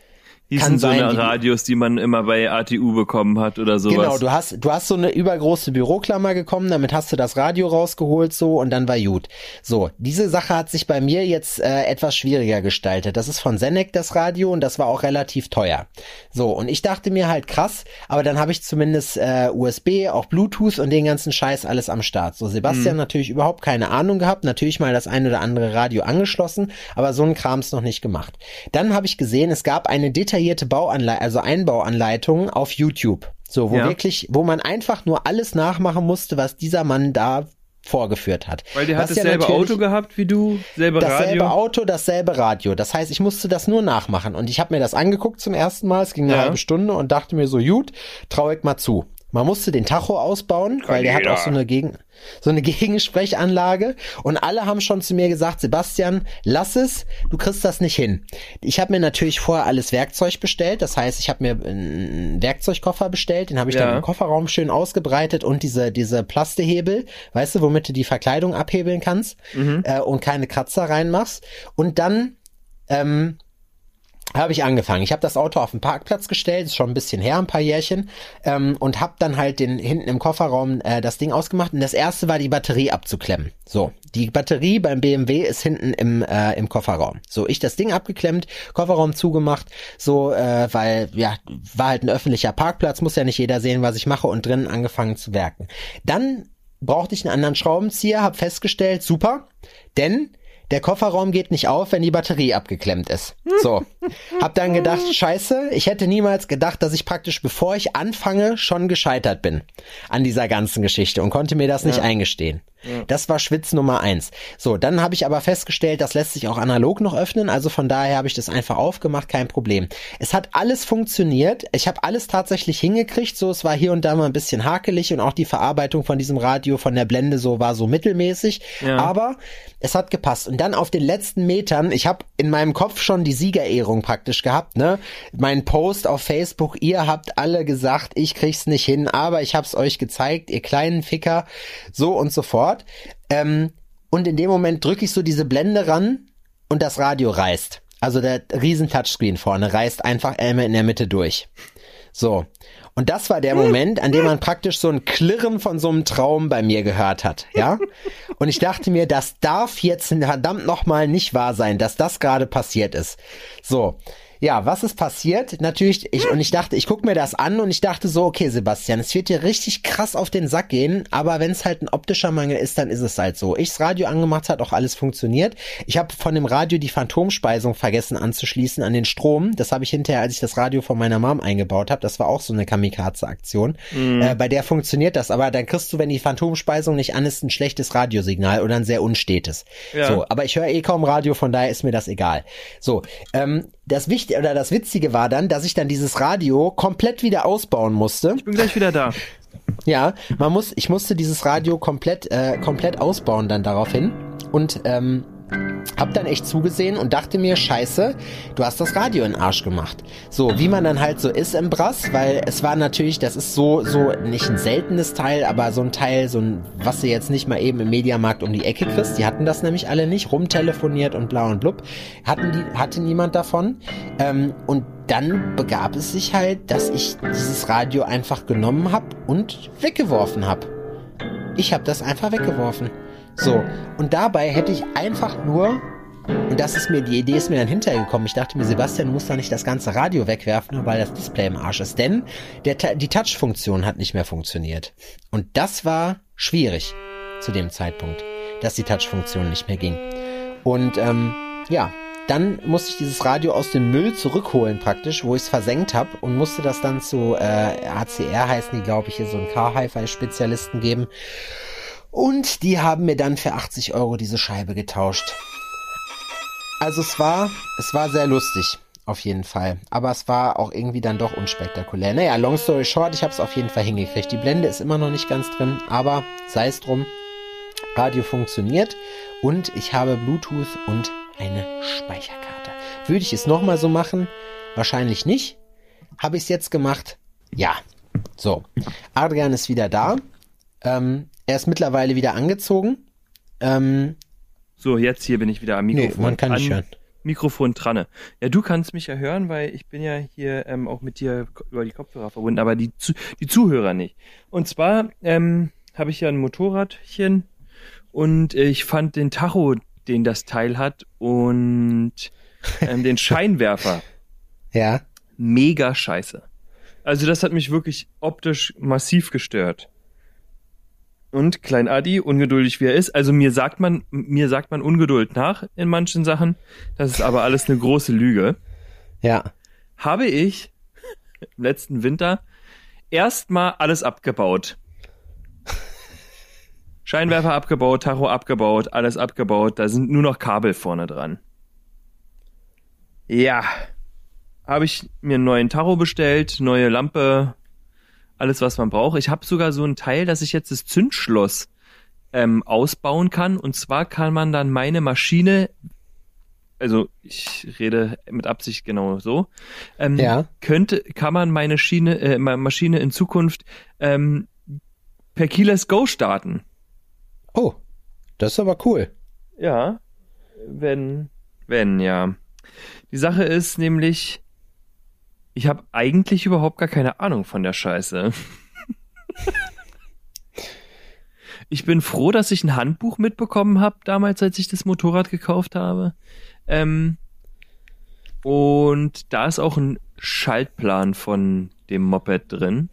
Kann so sein, eine Radios, die man immer bei ATU bekommen hat oder sowas. Genau, du hast, du hast so eine übergroße Büroklammer gekommen, damit hast du das Radio rausgeholt so und dann war gut. So, diese Sache hat sich bei mir jetzt äh, etwas schwieriger gestaltet. Das ist von Senec das Radio und das war auch relativ teuer. So, und ich dachte mir halt krass, aber dann habe ich zumindest äh, USB, auch Bluetooth und den ganzen Scheiß alles am Start. So, Sebastian natürlich überhaupt keine Ahnung gehabt, natürlich mal das ein oder andere Radio angeschlossen, aber so ein Krams noch nicht gemacht. Dann habe ich gesehen, es gab eine detaillierte Bauanleitung, also Einbauanleitung auf YouTube. So, wo Ja. wirklich, wo man einfach nur alles nachmachen musste, was dieser Mann da vorgeführt hat. Weil der hat Was ja dasselbe Auto gehabt wie du, selbe Dasselbe Radio. Auto, dasselbe Radio. Das heißt, ich musste das nur nachmachen. Und ich habe mir das angeguckt zum ersten Mal. Es ging eine Ja. halbe Stunde und dachte mir so, gut, trau ich mal zu. Man musste den Tacho ausbauen, weil der hat auch so eine Gegen so eine Gegensprechanlage. Und alle haben schon zu mir gesagt, Sebastian, lass es, du kriegst das nicht hin. Ich habe mir natürlich vorher alles Werkzeug bestellt, das heißt, ich habe mir einen Werkzeugkoffer bestellt, den habe ich Ja. dann im Kofferraum schön ausgebreitet und diese diese Plastehebel, weißt du, womit du die Verkleidung abhebeln kannst äh, und keine Kratzer reinmachst. Und dann ähm, habe ich angefangen. Ich habe das Auto auf den Parkplatz gestellt, ist schon ein bisschen her, ein paar Jährchen, ähm, und habe dann halt den hinten im Kofferraum äh, das Ding ausgemacht. Und das erste war die Batterie abzuklemmen. So, die Batterie beim BMW ist hinten im äh, im Kofferraum. So, ich das Ding abgeklemmt, Kofferraum zugemacht, so, äh, weil ja war halt ein öffentlicher Parkplatz, muss ja nicht jeder sehen, was ich mache, und drinnen angefangen zu werken. Dann brauchte ich einen anderen Schraubenzieher, habe festgestellt, super, denn der Kofferraum geht nicht auf, wenn die Batterie abgeklemmt ist. So. Hab dann gedacht, scheiße, ich hätte niemals gedacht, dass ich praktisch, bevor ich anfange, schon gescheitert bin an dieser ganzen Geschichte und konnte mir das nicht eingestehen. Das war Schwitz Nummer eins. So, dann habe ich aber festgestellt, das lässt sich auch analog noch öffnen, also von daher habe ich das einfach aufgemacht, kein Problem. Es hat alles funktioniert, ich habe alles tatsächlich hingekriegt, so es war hier und da mal ein bisschen hakelig und auch die Verarbeitung von diesem Radio von der Blende so war so mittelmäßig, Ja. aber es hat gepasst. Und dann auf den letzten Metern, ich habe in meinem Kopf schon die Siegerehrung praktisch gehabt, ne? Mein Post auf Facebook, ihr habt alle gesagt, ich krieg's nicht hin, aber ich hab's euch gezeigt, ihr kleinen Ficker, so und so fort. Ähm, und in dem Moment drücke ich so diese Blende ran und das Radio reißt. Also der riesen Touchscreen vorne reißt einfach einmal in der Mitte durch. So. Und das war der Moment, an dem man praktisch so ein Klirren von so einem Traum bei mir gehört hat, ja? Und ich dachte mir, das darf jetzt verdammt nochmal nicht wahr sein, dass das gerade passiert ist. So. Ja, was ist passiert? Natürlich, ich, und ich dachte, ich guck mir das an und ich dachte so, okay, Sebastian, es wird dir richtig krass auf den Sack gehen, aber wenn es halt ein optischer Mangel ist, dann ist es halt so. Ichs Radio angemacht, hat auch alles funktioniert. Ich habe von dem Radio die Phantomspeisung vergessen anzuschließen an den Strom. Das habe ich hinterher, als ich das Radio von meiner Mom eingebaut habe, das war auch so eine Kamikaze-Aktion. Äh, bei der funktioniert das, aber dann kriegst du, wenn die Phantomspeisung nicht an ist, ein schlechtes Radiosignal oder ein sehr unstetes. Ja. So, aber ich höre eh kaum Radio, von daher ist mir das egal. So, ähm, das Wichtige oder das Witzige war dann, dass ich dann dieses Radio komplett wieder ausbauen musste. Ich bin gleich wieder da. Ja, man muss, ich musste dieses Radio komplett, äh, komplett ausbauen dann daraufhin und ähm, hab dann echt zugesehen und dachte mir, scheiße, du hast das Radio in den Arsch gemacht. So, wie man dann halt so ist im Brass, weil es war natürlich, das ist so, so nicht ein seltenes Teil, aber so ein Teil, so ein, was du jetzt nicht mal eben im Mediamarkt um die Ecke kriegst, die hatten das nämlich alle nicht, rumtelefoniert und bla und blub, hatten die, hatte niemand davon. Ähm, und dann begab es sich halt, dass ich dieses Radio einfach genommen hab und weggeworfen hab. Ich habe das einfach weggeworfen. So, und dabei hätte ich einfach nur, und das ist mir, die Idee ist mir dann hinterher gekommen, ich dachte mir, Sebastian muss da nicht das ganze Radio wegwerfen, nur weil das Display im Arsch ist, denn der, die Touch-Funktion hat nicht mehr funktioniert. Und das war schwierig zu dem Zeitpunkt, dass die Touch-Funktion nicht mehr ging. Und ähm, ja, dann musste ich dieses Radio aus dem Müll zurückholen praktisch, wo ich es versenkt habe und musste das dann zu äh, HCR heißen die, glaube ich, hier so ein Car-Hi-Fi-Spezialisten geben. Und die haben mir dann für 80 Euro diese Scheibe getauscht. Also es war, es war sehr lustig. auf jeden Fall. Aber es war auch irgendwie dann doch unspektakulär. Naja, long story short, ich habe es auf jeden Fall hingekriegt. Die Blende ist immer noch nicht ganz drin, aber sei es drum. Radio funktioniert und ich habe Bluetooth und eine Speicherkarte. Würde ich es nochmal so machen? Wahrscheinlich nicht. Habe ich es jetzt gemacht? Ja. So. Adrian ist wieder da. Ähm, er ist mittlerweile wieder angezogen. Ähm, So, jetzt hier bin ich wieder am nee, Mikrofon. man kann nicht hören. Mikrofon dran. Ja, du kannst mich ja hören, weil ich bin ja hier ähm, auch mit dir über die Kopfhörer verbunden, aber die, Zu die Zuhörer nicht. Und zwar ähm, habe ich ja ein Motorradchen und ich fand den Tacho, den das Teil hat und ähm, den Scheinwerfer Ja. mega scheiße. Also das hat mich wirklich optisch massiv gestört. Und Klein Adi, ungeduldig wie er ist, also mir sagt man, mir sagt man Ungeduld nach in manchen Sachen. Das ist aber alles eine große Lüge. Ja. Habe ich im letzten Winter erstmal alles abgebaut. Scheinwerfer abgebaut, Tacho abgebaut, alles abgebaut. Da sind nur noch Kabel vorne dran. Ja. Habe ich mir einen neuen Tacho bestellt, neue Lampe, alles was man braucht. Ich habe sogar so ein Teil, dass ich jetzt das Zündschloss ähm, ausbauen kann. Und zwar kann man dann meine Maschine, also ich rede mit Absicht genau so, ähm, Ja. könnte, kann man meine Schiene, äh, meine Maschine in Zukunft ähm, per Keyless Go starten. Oh, das ist aber cool. Ja, wenn, wenn, ja. Die Sache ist nämlich, ich habe eigentlich überhaupt gar keine Ahnung von der Scheiße. ich bin froh, dass ich ein Handbuch mitbekommen habe, damals, als ich das Motorrad gekauft habe. Ähm, und da ist auch ein Schaltplan von dem Moped drin.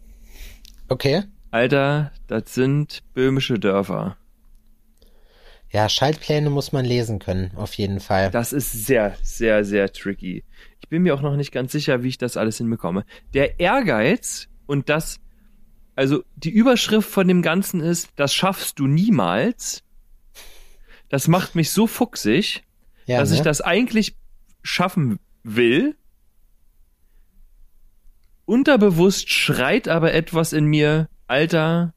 Okay. Alter, das sind böhmische Dörfer. Ja, Schaltpläne muss man lesen können, auf jeden Fall. Das ist sehr, sehr, sehr tricky. Ich bin mir auch noch nicht ganz sicher, wie ich das alles hinbekomme. Der Ehrgeiz und das, also die Überschrift von dem Ganzen ist, das schaffst du niemals. Das macht mich so fuchsig, ja, dass ne? ich das eigentlich schaffen will. Unterbewusst schreit aber etwas in mir, Alter,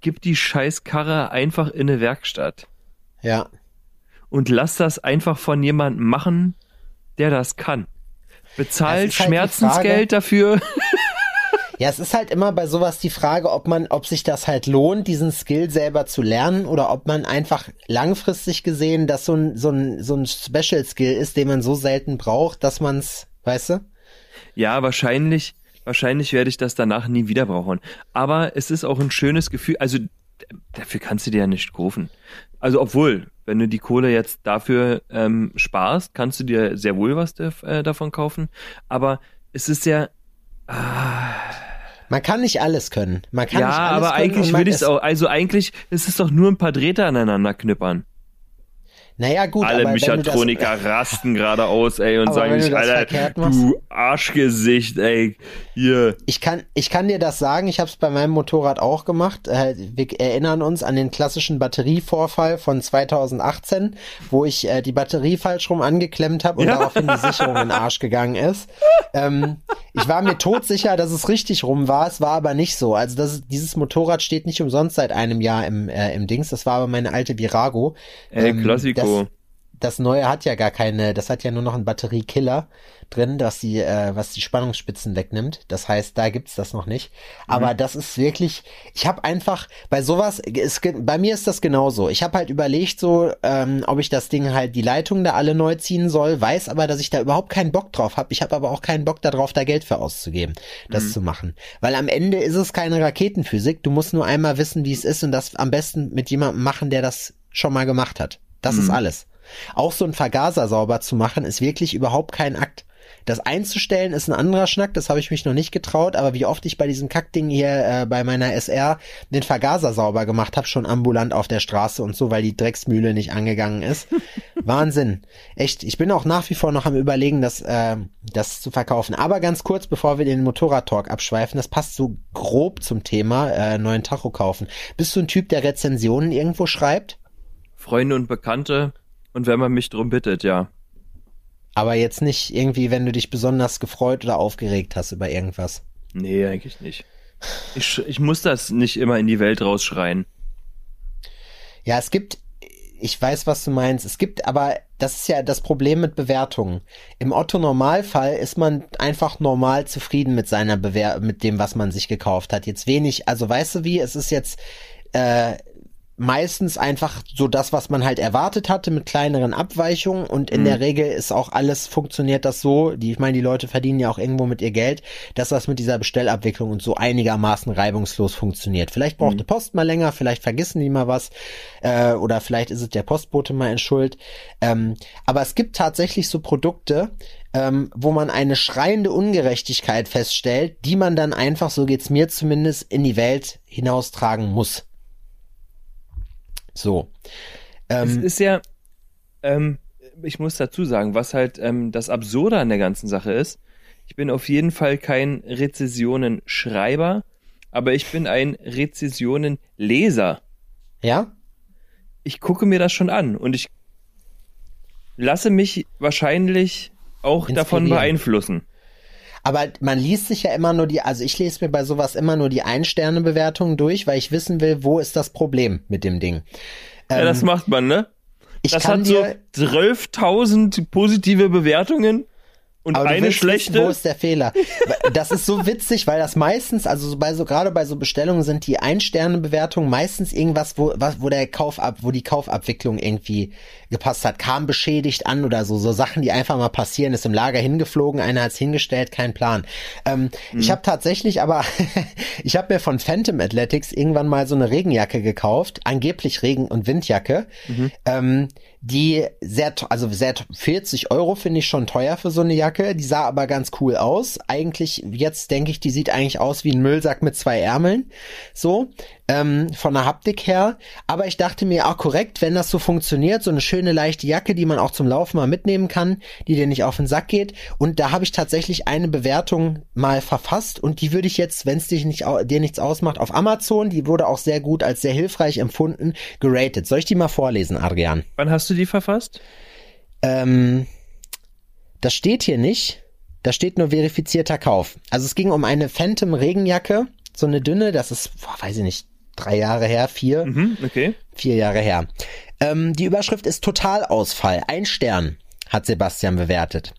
gib die Scheißkarre einfach in eine Werkstatt Ja. und lass das einfach von jemandem machen, der das kann. Bezahlt Das halt Schmerzensgeld dafür. Ja, es ist halt immer bei sowas die Frage, ob man, ob sich das halt lohnt, diesen Skill selber zu lernen oder ob man einfach langfristig gesehen das so ein, so ein, so ein Special Skill ist, den man so selten braucht, dass man's, weißt du? Ja, wahrscheinlich, wahrscheinlich werde ich das danach nie wieder brauchen. Aber es ist auch ein schönes Gefühl. Also dafür kannst du dir ja nicht kaufen. Also obwohl, wenn du die Kohle jetzt dafür ähm, sparst, kannst du dir sehr wohl was daf- äh, davon kaufen. Aber es ist ja, Man kann nicht alles können. Man kann ja, nicht alles aber können eigentlich würde ich es auch. Also eigentlich ist es doch nur ein paar Drähte aneinander knippern. Naja, gut, Alle du das, Mechatroniker rasten gerade aus, ey, und sagen sich, Alter, du Arschgesicht, ey, hier. Ich kann, ich kann dir das sagen, ich habe es bei meinem Motorrad auch gemacht. Äh, wir erinnern uns an den klassischen Batterievorfall von 2018, wo ich äh, die Batterie falsch rum angeklemmt habe und Ja. daraufhin die Sicherung in den Arsch gegangen ist. Ähm, ich war mir todsicher, dass es richtig rum war, es war aber nicht so. Also das, dieses Motorrad steht nicht umsonst seit einem Jahr im, äh, im Dings. Das war aber meine alte Virago. Ey, Ähm, Klassiko. Das, das neue hat ja gar keine, das hat ja nur noch einen Batteriekiller drin, dass die, äh, was die Spannungsspitzen wegnimmt. Das heißt, da gibt's das noch nicht. Aber Mhm. das ist wirklich, ich habe einfach bei sowas, ge- bei mir ist das genauso. Ich habe halt überlegt, so, ähm, ob ich das Ding halt die Leitungen da alle neu ziehen soll, weiß aber, dass ich da überhaupt keinen Bock drauf habe. Ich habe aber auch keinen Bock darauf, da Geld für auszugeben, das Mhm. zu machen. Weil am Ende ist es keine Raketenphysik. Du musst nur einmal wissen, wie es ist und das am besten mit jemandem machen, der das schon mal gemacht hat. Das ist alles. Auch so ein Vergaser sauber zu machen, ist wirklich überhaupt kein Akt. Das einzustellen ist ein anderer Schnack, das habe ich mich noch nicht getraut, aber wie oft ich bei diesem Kackding hier äh, bei meiner SR den Vergaser sauber gemacht habe, schon ambulant auf der Straße und so, weil die Drecksmühle nicht angegangen ist. Wahnsinn. Echt, ich bin auch nach wie vor noch am überlegen, das, äh, das zu verkaufen. Aber ganz kurz, bevor wir den Motorrad-Talk abschweifen, das passt so grob zum Thema äh, neuen Tacho kaufen. Bist du ein Typ, der Rezensionen irgendwo schreibt? Freunde und Bekannte und wenn man mich drum bittet, ja. Aber jetzt nicht irgendwie, wenn du dich besonders gefreut oder aufgeregt hast über irgendwas. Nee, eigentlich nicht. Ich, ich muss das nicht immer in die Welt rausschreien. Ja, es gibt, ich weiß, was du meinst. Es gibt aber, das ist ja das Problem mit Bewertungen. Im Otto-Normalfall ist man einfach normal zufrieden mit seiner Bewer mit dem, was man sich gekauft hat. Jetzt wenig, also weißt du wie, es ist jetzt, äh, meistens einfach so das, was man halt erwartet hatte, mit kleineren Abweichungen und in mhm. der Regel ist auch alles, funktioniert das so, die, ich meine, die Leute verdienen ja auch irgendwo mit ihr Geld, dass das mit dieser Bestellabwicklung und so einigermaßen reibungslos funktioniert. Vielleicht braucht mhm. die Post mal länger, vielleicht vergessen die mal was äh, oder vielleicht ist es der Postbote mal in Schuld. Ähm, aber es gibt tatsächlich so Produkte, ähm, wo man eine schreiende Ungerechtigkeit feststellt, die man dann einfach, so geht's mir zumindest, in die Welt hinaustragen muss. So. Ähm, es ist ja, ähm, ich muss dazu sagen, was halt ähm, das Absurde an der ganzen Sache ist, ich bin auf jeden Fall kein Rezessionen-Schreiber, aber ich bin ein Rezessionen-Leser. Ja? Ich gucke mir das schon an und ich lasse mich wahrscheinlich auch davon beeinflussen. Aber man liest sich ja immer nur die, also ich lese mir bei sowas immer nur die Ein-Sterne-Bewertungen durch, weil ich wissen will, wo ist das Problem mit dem Ding. Ja, das ähm, macht man, ne? Ich das hat so 12.000 positive Bewertungen und Aber eine schlechte. Wissen, wo ist der Fehler? Das ist so witzig, weil das meistens, also bei so gerade bei so Bestellungen sind die Ein-Sterne-Bewertungen meistens irgendwas, wo, wo der Kaufab, wo die Kaufabwicklung irgendwie gepasst hat, kam beschädigt an oder so, so Sachen, die einfach mal passieren, ist im Lager hingeflogen, einer hat's hingestellt, kein Plan. Ähm, mhm. Ich habe tatsächlich aber, ich habe mir von Phantom Athletics irgendwann mal so eine Regenjacke gekauft, angeblich Regen- und Windjacke. Mhm. Ähm, die sehr, also sehr 40 Euro finde ich schon teuer für so eine Jacke. Die sah aber ganz cool aus. Eigentlich, jetzt denke ich, die sieht eigentlich aus wie ein Müllsack mit zwei Ärmeln. So ähm, von der Haptik her. Aber ich dachte mir, auch korrekt, wenn das so funktioniert, so eine schöne leichte Jacke, die man auch zum Laufen mal mitnehmen kann, die dir nicht auf den Sack geht. Und da habe ich tatsächlich eine Bewertung mal verfasst und die würde ich jetzt, wenn es dich nicht, dir nichts ausmacht, auf Amazon, die wurde auch sehr gut als sehr hilfreich empfunden, geratet. Soll ich die mal vorlesen, Adrian? Wann hast du die verfasst? Ähm, das steht hier nicht. Da steht nur verifizierter Kauf. Also es ging um eine Phantom Regenjacke, so eine dünne, das ist, boah, weiß ich nicht, drei Jahre her, vier. Mhm, okay. Vier Jahre her. Ähm, die Überschrift ist Totalausfall. Ein Stern hat Sebastian bewertet.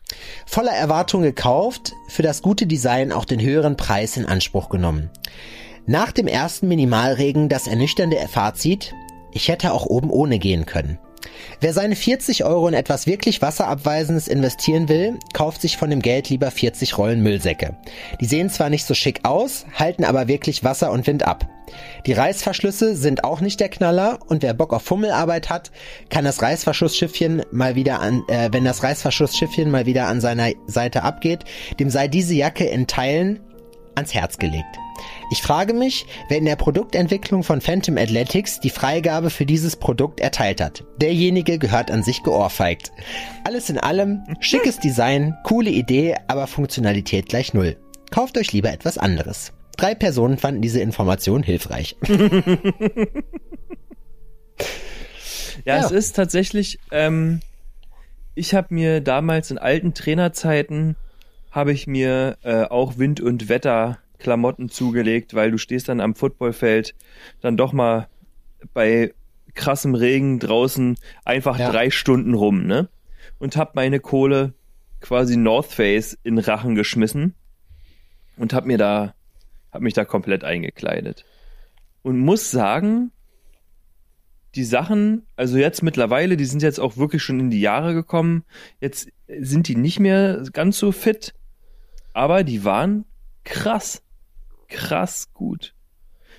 Voller Erwartung gekauft, für das gute Design auch den höheren Preis in Anspruch genommen. Nach dem ersten Minimalregen das ernüchternde Fazit, ich hätte auch oben ohne gehen können. Wer seine 40 Euro in etwas wirklich Wasserabweisendes investieren will, kauft sich von dem Geld lieber 40 Rollen Müllsäcke. Die sehen zwar nicht so schick aus, halten aber wirklich Wasser und Wind ab. Die Reißverschlüsse sind auch nicht der Knaller und wer Bock auf Fummelarbeit hat, kann das Reißverschlussschiffchen mal wieder an, äh, wenn das Reißverschlussschiffchen mal wieder an seiner Seite abgeht, dem sei diese Jacke in Teilen ans Herz gelegt. Ich frage mich, wer in der Produktentwicklung von Phantom Athletics die Freigabe für dieses Produkt erteilt hat. Derjenige gehört an sich geohrfeigt. Alles in allem, schickes Design, coole Idee, aber Funktionalität gleich null. Kauft euch lieber etwas anderes. Drei Personen fanden diese Information hilfreich. ja, ja, es ist tatsächlich, ähm, ich habe mir damals in alten Trainerzeiten habe ich mir äh, auch Wind und Wetter Klamotten zugelegt, weil du stehst dann am Footballfeld dann doch mal bei krassem Regen draußen einfach ja. drei Stunden rum, ne? Und hab meine Kohle quasi North Face in Rachen geschmissen und hab mir da, hab mich da komplett eingekleidet. Und muss sagen, die Sachen, also jetzt mittlerweile, die sind jetzt auch wirklich schon in die Jahre gekommen. Jetzt sind die nicht mehr ganz so fit, aber die waren krass krass gut.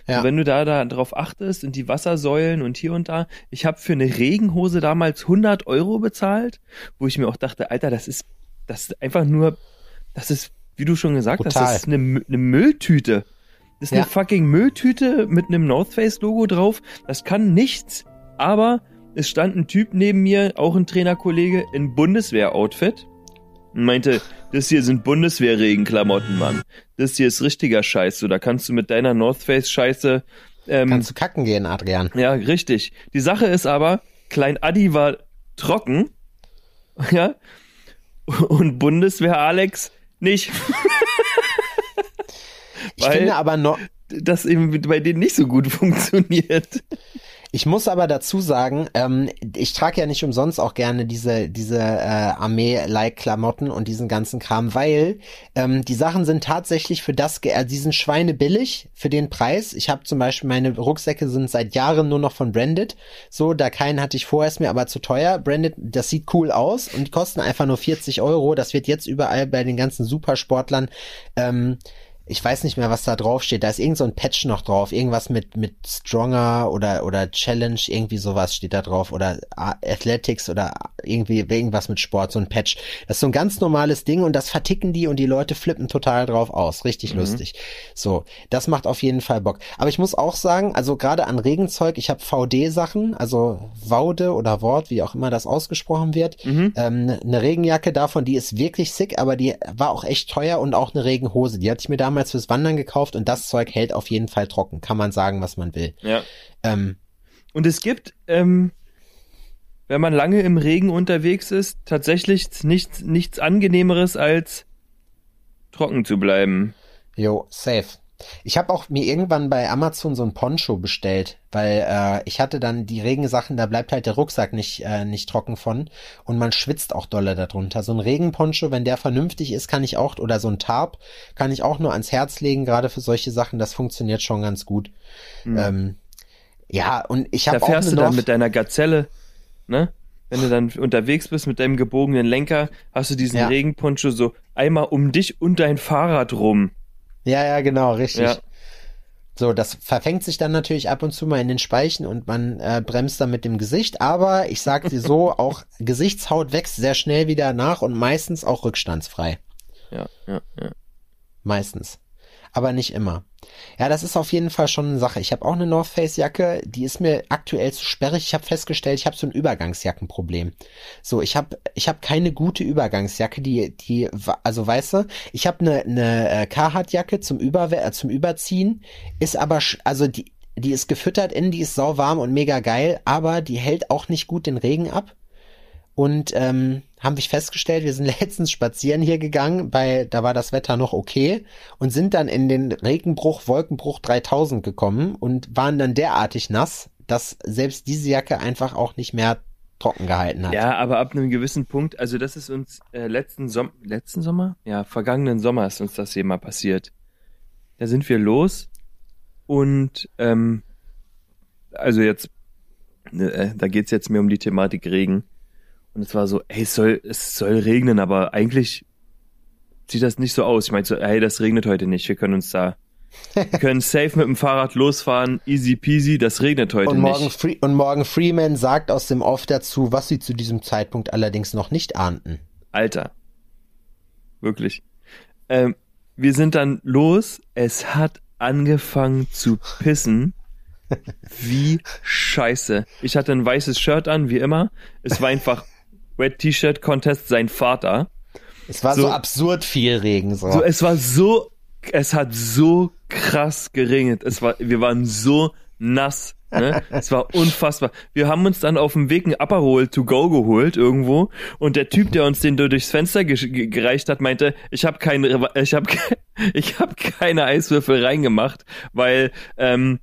Ja. wenn du da, da drauf achtest und die Wassersäulen und hier und da. Ich habe für eine Regenhose damals 100 Euro bezahlt, wo ich mir auch dachte, Alter, das ist, das ist einfach nur, das ist, wie du schon gesagt Total. hast, das ist eine, eine Mülltüte. Das ist ja. eine fucking Mülltüte mit einem North Face Logo drauf. Das kann nichts. Aber es stand ein Typ neben mir, auch ein Trainerkollege, in Bundeswehr-Outfit und meinte, das hier sind Bundeswehrregenklamotten, Mann. Das hier ist richtiger Scheiß. So, da kannst du mit deiner North Face Scheiße. Ähm, kannst du kacken gehen, Adrian. Ja, richtig. Die Sache ist aber, Klein Adi war trocken, ja, und Bundeswehr Alex nicht. Ich finde aber noch, das eben bei denen nicht so gut funktioniert. Ich muss aber dazu sagen, ähm, ich trage ja nicht umsonst auch gerne diese diese äh, Armee-like-Klamotten und diesen ganzen Kram, weil ähm, die Sachen sind tatsächlich für das, äh, die sind schweinebillig für den Preis. Ich habe zum Beispiel meine Rucksäcke sind seit Jahren nur noch von Branded. So, da keinen hatte ich vorher, ist mir aber zu teuer. Branded, das sieht cool aus und die kosten einfach nur 40 Euro. Das wird jetzt überall bei den ganzen Supersportlern ähm, ich weiß nicht mehr, was da drauf steht. Da ist irgend so ein Patch noch drauf. Irgendwas mit, mit Stronger oder, oder Challenge, irgendwie sowas steht da drauf. Oder Athletics oder irgendwie irgendwas mit Sport, so ein Patch. Das ist so ein ganz normales Ding und das verticken die und die Leute flippen total drauf aus. Richtig mhm. lustig. So, das macht auf jeden Fall Bock. Aber ich muss auch sagen, also gerade an Regenzeug, ich habe VD-Sachen, also Vaude oder Wort, wie auch immer das ausgesprochen wird. Mhm. Ähm, eine Regenjacke davon, die ist wirklich sick, aber die war auch echt teuer und auch eine Regenhose. Die hatte ich mir damals damals fürs Wandern gekauft und das Zeug hält auf jeden Fall trocken. Kann man sagen, was man will. Ja. Ähm, und es gibt, ähm, wenn man lange im Regen unterwegs ist, tatsächlich nichts, nichts angenehmeres als trocken zu bleiben. Jo, safe. Ich habe auch mir irgendwann bei Amazon so ein Poncho bestellt, weil äh, ich hatte dann die Regensachen, da bleibt halt der Rucksack nicht, äh, nicht trocken von und man schwitzt auch dolle darunter. So ein Regenponcho, wenn der vernünftig ist, kann ich auch, oder so ein Tarp, kann ich auch nur ans Herz legen, gerade für solche Sachen, das funktioniert schon ganz gut. Mhm. Ähm, ja, und ich habe auch. Da fährst du dann mit deiner Gazelle, ne? Wenn du dann unterwegs bist mit deinem gebogenen Lenker, hast du diesen ja. Regenponcho so einmal um dich und dein Fahrrad rum. Ja, ja, genau, richtig. Ja. So, das verfängt sich dann natürlich ab und zu mal in den Speichen und man äh, bremst dann mit dem Gesicht, aber ich sag dir so, auch Gesichtshaut wächst sehr schnell wieder nach und meistens auch rückstandsfrei. Ja, ja, ja. Meistens aber nicht immer. Ja, das ist auf jeden Fall schon eine Sache. Ich habe auch eine North Face Jacke, die ist mir aktuell zu sperrig. Ich habe festgestellt, ich habe so ein Übergangsjackenproblem. So, ich habe ich habe keine gute Übergangsjacke, die die also weißt du, ich habe eine eine äh, Carhartt Jacke zum Über äh, zum Überziehen, ist aber also die die ist gefüttert innen, die ist sauwarm und mega geil, aber die hält auch nicht gut den Regen ab. Und ähm, haben wir festgestellt, wir sind letztens spazieren hier gegangen, bei, da war das Wetter noch okay und sind dann in den Regenbruch, Wolkenbruch 3000 gekommen und waren dann derartig nass, dass selbst diese Jacke einfach auch nicht mehr trocken gehalten hat. Ja, aber ab einem gewissen Punkt, also das ist uns äh, letzten Sommer, letzten Sommer? Ja, vergangenen Sommer ist uns das hier mal passiert. Da sind wir los und ähm, also jetzt, äh, da geht's jetzt mehr um die Thematik Regen und es war so, ey, es soll, es soll regnen, aber eigentlich sieht das nicht so aus. Ich meinte so, hey, das regnet heute nicht. Wir können uns da, wir können safe mit dem Fahrrad losfahren, easy peasy, das regnet heute und morgen nicht. Free und morgen Freeman sagt aus dem Off dazu, was sie zu diesem Zeitpunkt allerdings noch nicht ahnten. Alter. Wirklich. Ähm, wir sind dann los. Es hat angefangen zu pissen. Wie scheiße. Ich hatte ein weißes Shirt an, wie immer. Es war einfach Red T-Shirt Contest sein Vater. Es war so, so absurd viel Regen. So. so. Es war so, es hat so krass geregnet. Es war, wir waren so nass. Ne? es war unfassbar. Wir haben uns dann auf dem Weg ein Aperol to go geholt irgendwo und der Typ, der uns den durchs Fenster ge gereicht hat, meinte, ich habe keine, ich habe, ich habe keine Eiswürfel reingemacht, weil ähm,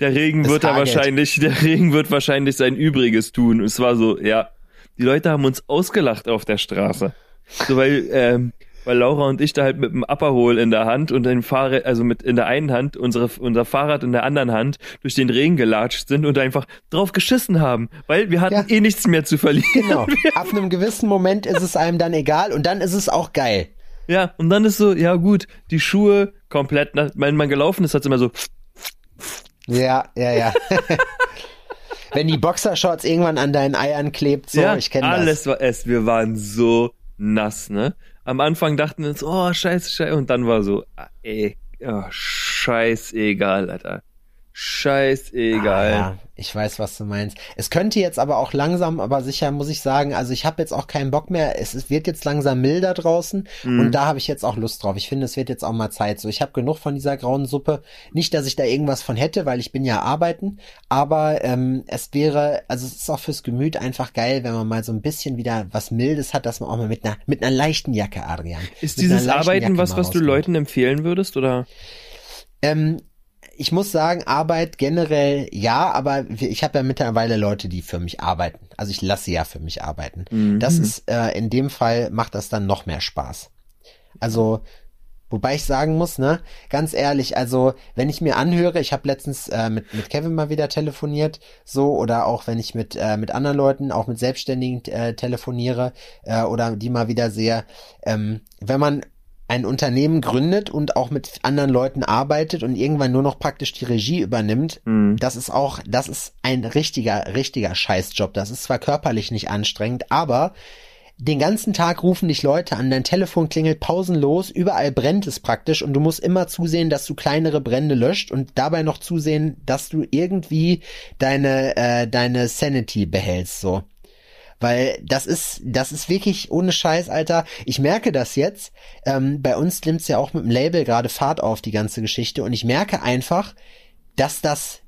der Regen es wird da wahrscheinlich, der Regen wird wahrscheinlich sein Übriges tun. Es war so, ja, die Leute haben uns ausgelacht auf der Straße. So, weil, ähm, weil Laura und ich da halt mit dem Upperhol in der Hand und dem Fahrrad, also mit in der einen Hand, unsere, unser Fahrrad in der anderen Hand durch den Regen gelatscht sind und einfach drauf geschissen haben, weil wir hatten ja. eh nichts mehr zu verlieren. Genau. Ab einem gewissen Moment ist es einem dann egal und dann ist es auch geil. Ja, und dann ist so, ja gut, die Schuhe komplett, wenn man gelaufen ist, hat es immer so. Ja, ja, ja. wenn die Boxershorts irgendwann an deinen Eiern klebt, so, ja, ich kenne das. Alles war es, wir waren so nass, ne? Am Anfang dachten wir uns, oh, scheiße, scheiße, und dann war so, ah, ey, oh, scheißegal, Alter. Scheißegal. Ah, ja, ich weiß, was du meinst. Es könnte jetzt aber auch langsam, aber sicher muss ich sagen, also ich habe jetzt auch keinen Bock mehr. Es, wird jetzt langsam milder draußen Mhm. und da habe ich jetzt auch Lust drauf. Ich finde, es wird jetzt auch mal Zeit. So, ich habe genug von dieser grauen Suppe. Nicht, dass ich da irgendwas von hätte, weil ich bin ja arbeiten, aber ähm, es wäre, also es ist auch fürs Gemüt einfach geil, wenn man mal so ein bisschen wieder was Mildes hat, dass man auch mal mit einer mit einer leichten Jacke, Adrian. Ist dieses Arbeiten Jacke was, was du. Leuten empfehlen würdest, oder? Ähm, ich muss sagen, Arbeit generell ja, aber ich habe ja mittlerweile Leute, die für mich arbeiten. Also ich lasse ja für mich arbeiten. Mhm. Das ist äh, in dem Fall macht das dann noch mehr Spaß. Also Wobei ich sagen muss, ne, ganz ehrlich, also wenn ich mir anhöre, ich habe letztens äh, mit, mit Kevin mal wieder telefoniert, so, oder auch wenn ich mit, äh, mit anderen Leuten, auch mit Selbstständigen äh, telefoniere äh, oder die mal wieder sehe, ähm, wenn man ein Unternehmen gründet und auch mit anderen Leuten arbeitet und irgendwann nur noch praktisch die Regie übernimmt, Mhm. das ist auch, das ist ein richtiger, richtiger Scheißjob. Das ist zwar körperlich nicht anstrengend, aber den ganzen Tag rufen dich Leute an, dein Telefon klingelt pausenlos, überall brennt es praktisch und du musst immer zusehen, dass du kleinere Brände löscht und dabei noch zusehen, dass du irgendwie deine, äh, deine Sanity behältst, so. Weil das ist, das ist wirklich ohne Scheiß, Alter. Ich merke das jetzt. Ähm, bei uns nimmt's ja auch mit dem Label gerade Fahrt auf, die ganze Geschichte. Und ich merke einfach, dass das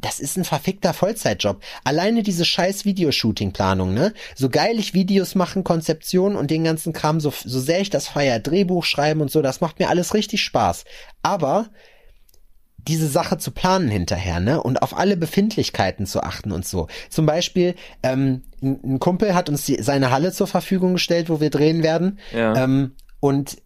das ist ein verfickter Vollzeitjob. Alleine diese scheiß Videoshooting-Planung, ne? So geil ich Videos machen, Konzeption und den ganzen Kram, so, so sehr ich das feier, Drehbuch schreiben und so, das macht mir alles richtig Spaß. Aber diese Sache zu planen hinterher, ne? Und auf alle Befindlichkeiten zu achten und so. Zum Beispiel, ähm, ein, Kumpel hat uns die, seine Halle zur Verfügung gestellt, wo wir drehen werden. Ja. Ähm, und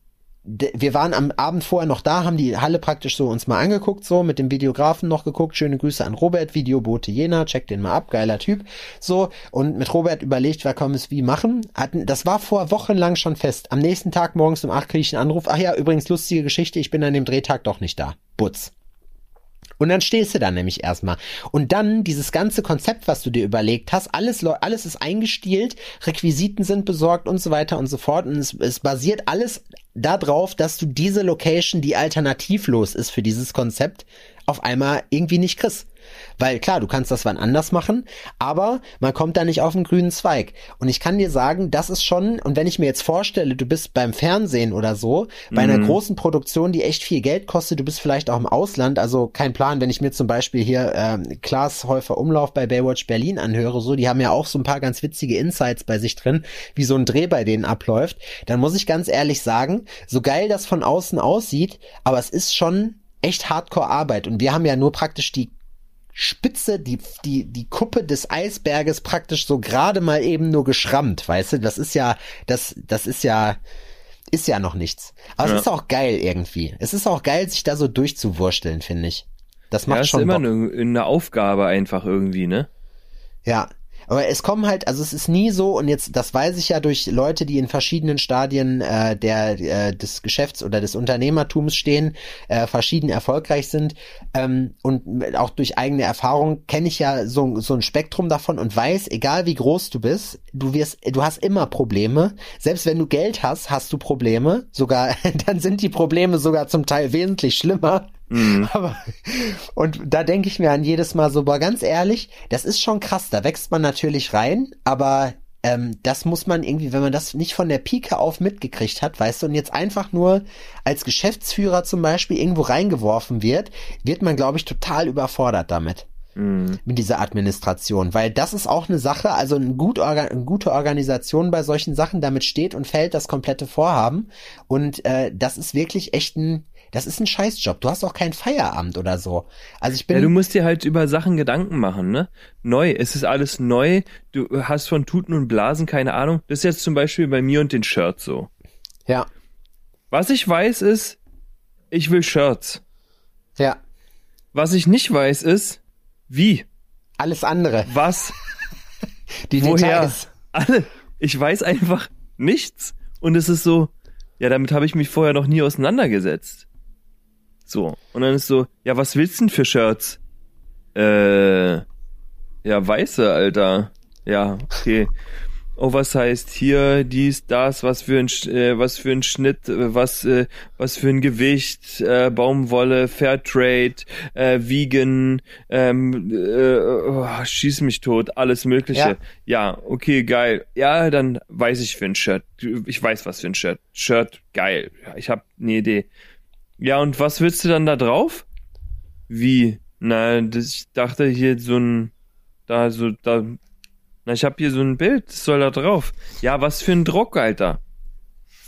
wir waren am Abend vorher noch da, haben die Halle praktisch so uns mal angeguckt, so mit dem Videografen noch geguckt. Schöne Grüße an Robert, Videobote Jena, check den mal ab, geiler Typ. So, und mit Robert überlegt, wer kann es wie machen. Hatten, das war vor Wochen lang schon fest. Am nächsten Tag morgens um acht kriege ich einen Anruf. Ach ja, übrigens lustige Geschichte, ich bin an dem Drehtag doch nicht da. Butz. Und dann stehst du da nämlich erstmal. Und dann dieses ganze Konzept, was du dir überlegt hast, alles, alles ist eingestielt, Requisiten sind besorgt und so weiter und so fort. Und es, es basiert alles darauf, dass du diese Location, die alternativlos ist für dieses Konzept, auf einmal irgendwie nicht kriegst. Weil klar, du kannst das wann anders machen, aber man kommt da nicht auf den grünen Zweig. Und ich kann dir sagen, das ist schon, und wenn ich mir jetzt vorstelle, du bist beim Fernsehen oder so, bei einer großen Produktion, die echt viel Geld kostet, du bist vielleicht auch im Ausland, also kein Plan, wenn ich mir zum Beispiel hier ähm, Klaas Häufer Umlauf bei Baywatch Berlin anhöre, so, die haben ja auch so ein paar ganz witzige Insights bei sich drin, wie so ein Dreh bei denen abläuft, dann muss ich ganz ehrlich sagen, so geil das von außen aussieht, aber es ist schon echt Hardcore-Arbeit und wir haben ja nur praktisch die Spitze, die, die, die Kuppe des Eisberges praktisch so gerade mal eben nur geschrammt, weißt du? Das ist ja, das, das ist ja, ist ja noch nichts. Aber Ja. es ist auch geil irgendwie. Es ist auch geil, sich da so durchzuwursteln, finde ich. Das macht Ja, ist schon immer Bock. eine, eine Aufgabe einfach irgendwie, ne? Ja. Aber es kommen halt, also es ist nie so, und jetzt, das weiß ich ja durch Leute, die in verschiedenen Stadien äh, der, äh, des Geschäfts oder des Unternehmertums stehen, äh, verschieden erfolgreich sind, ähm, und auch durch eigene Erfahrung kenne ich ja so, so ein Spektrum davon und weiß, egal wie groß du bist, du wirst, du hast immer Probleme. Selbst wenn du Geld hast, hast du Probleme. Sogar, dann sind die Probleme sogar zum Teil wesentlich schlimmer. Aber, und da denke ich mir an jedes Mal so, boah, ganz ehrlich, das ist schon krass, da wächst man natürlich rein, aber ähm, das muss man irgendwie, wenn man das nicht von der Pike auf mitgekriegt hat, weißt du, und jetzt einfach nur als Geschäftsführer zum Beispiel irgendwo reingeworfen wird, wird man, glaube ich, total überfordert damit. Mit dieser Administration, weil das ist auch eine Sache, also eine, gut orga eine gute Organisation bei solchen Sachen, damit steht und fällt das komplette Vorhaben. Und äh, das ist wirklich echt ein, das ist ein Scheißjob. Du hast auch kein Feierabend oder so. Also ich bin Ja, du musst dir halt über Sachen Gedanken machen, ne? Neu, es ist alles neu, du hast von Tuten und Blasen keine Ahnung. Das ist jetzt zum Beispiel bei mir und den Shirts so. ja, Was ich weiß ist, ich will Shirts. ja, Was ich nicht weiß ist, wie, alles andere, was, die woher, Details. alle. Ich weiß einfach nichts. Und es ist so, ja, damit habe ich mich vorher noch nie auseinandergesetzt. So. Und dann ist so, ja, was willst du denn für Shirts? Äh, ja, weiße, Alter. Ja, okay. Oversized hier, dies, das, was für ein, äh, was für ein Schnitt, äh, was, äh, was für ein Gewicht, äh, Baumwolle, Fairtrade, äh, Vegan, ähm, äh, oh, schieß mich tot, alles Mögliche. Ja. Ja. okay, geil. Ja, dann weiß ich für ein Shirt. Ich weiß was für ein Shirt. Shirt, geil. Ja, ich habe eine Idee. Ja, und was willst du dann da drauf? Wie? Na, das, ich dachte hier so ein, da so, da, na, ich habe hier so ein Bild, das soll da drauf. Ja, was für ein Druck, Alter?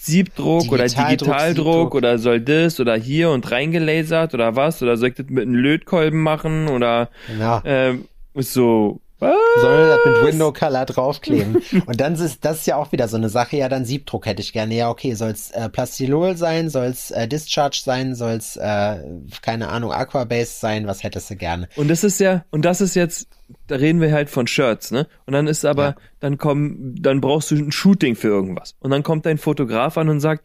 Siebdruck oder Digitaldruck, Digitaldruck Siebdruck. oder soll das oder hier und reingelasert oder was? Oder soll ich das mit einem Lötkolben machen oder Ja. ähm, so, was? Sollen das mit Window Color draufkleben. Und dann ist das ist ja auch wieder so eine Sache, ja, dann Siebdruck hätte ich gerne. Ja, okay, soll's äh, Plastilol sein, soll's äh, Discharge sein, soll's äh, keine Ahnung, Aquabase sein, was hättest du gerne? Und das ist ja, und das ist jetzt, da reden wir halt von Shirts, ne? Und dann ist aber, Ja. dann kommen, dann brauchst du ein Shooting für irgendwas. Und dann kommt dein Fotograf an und sagt,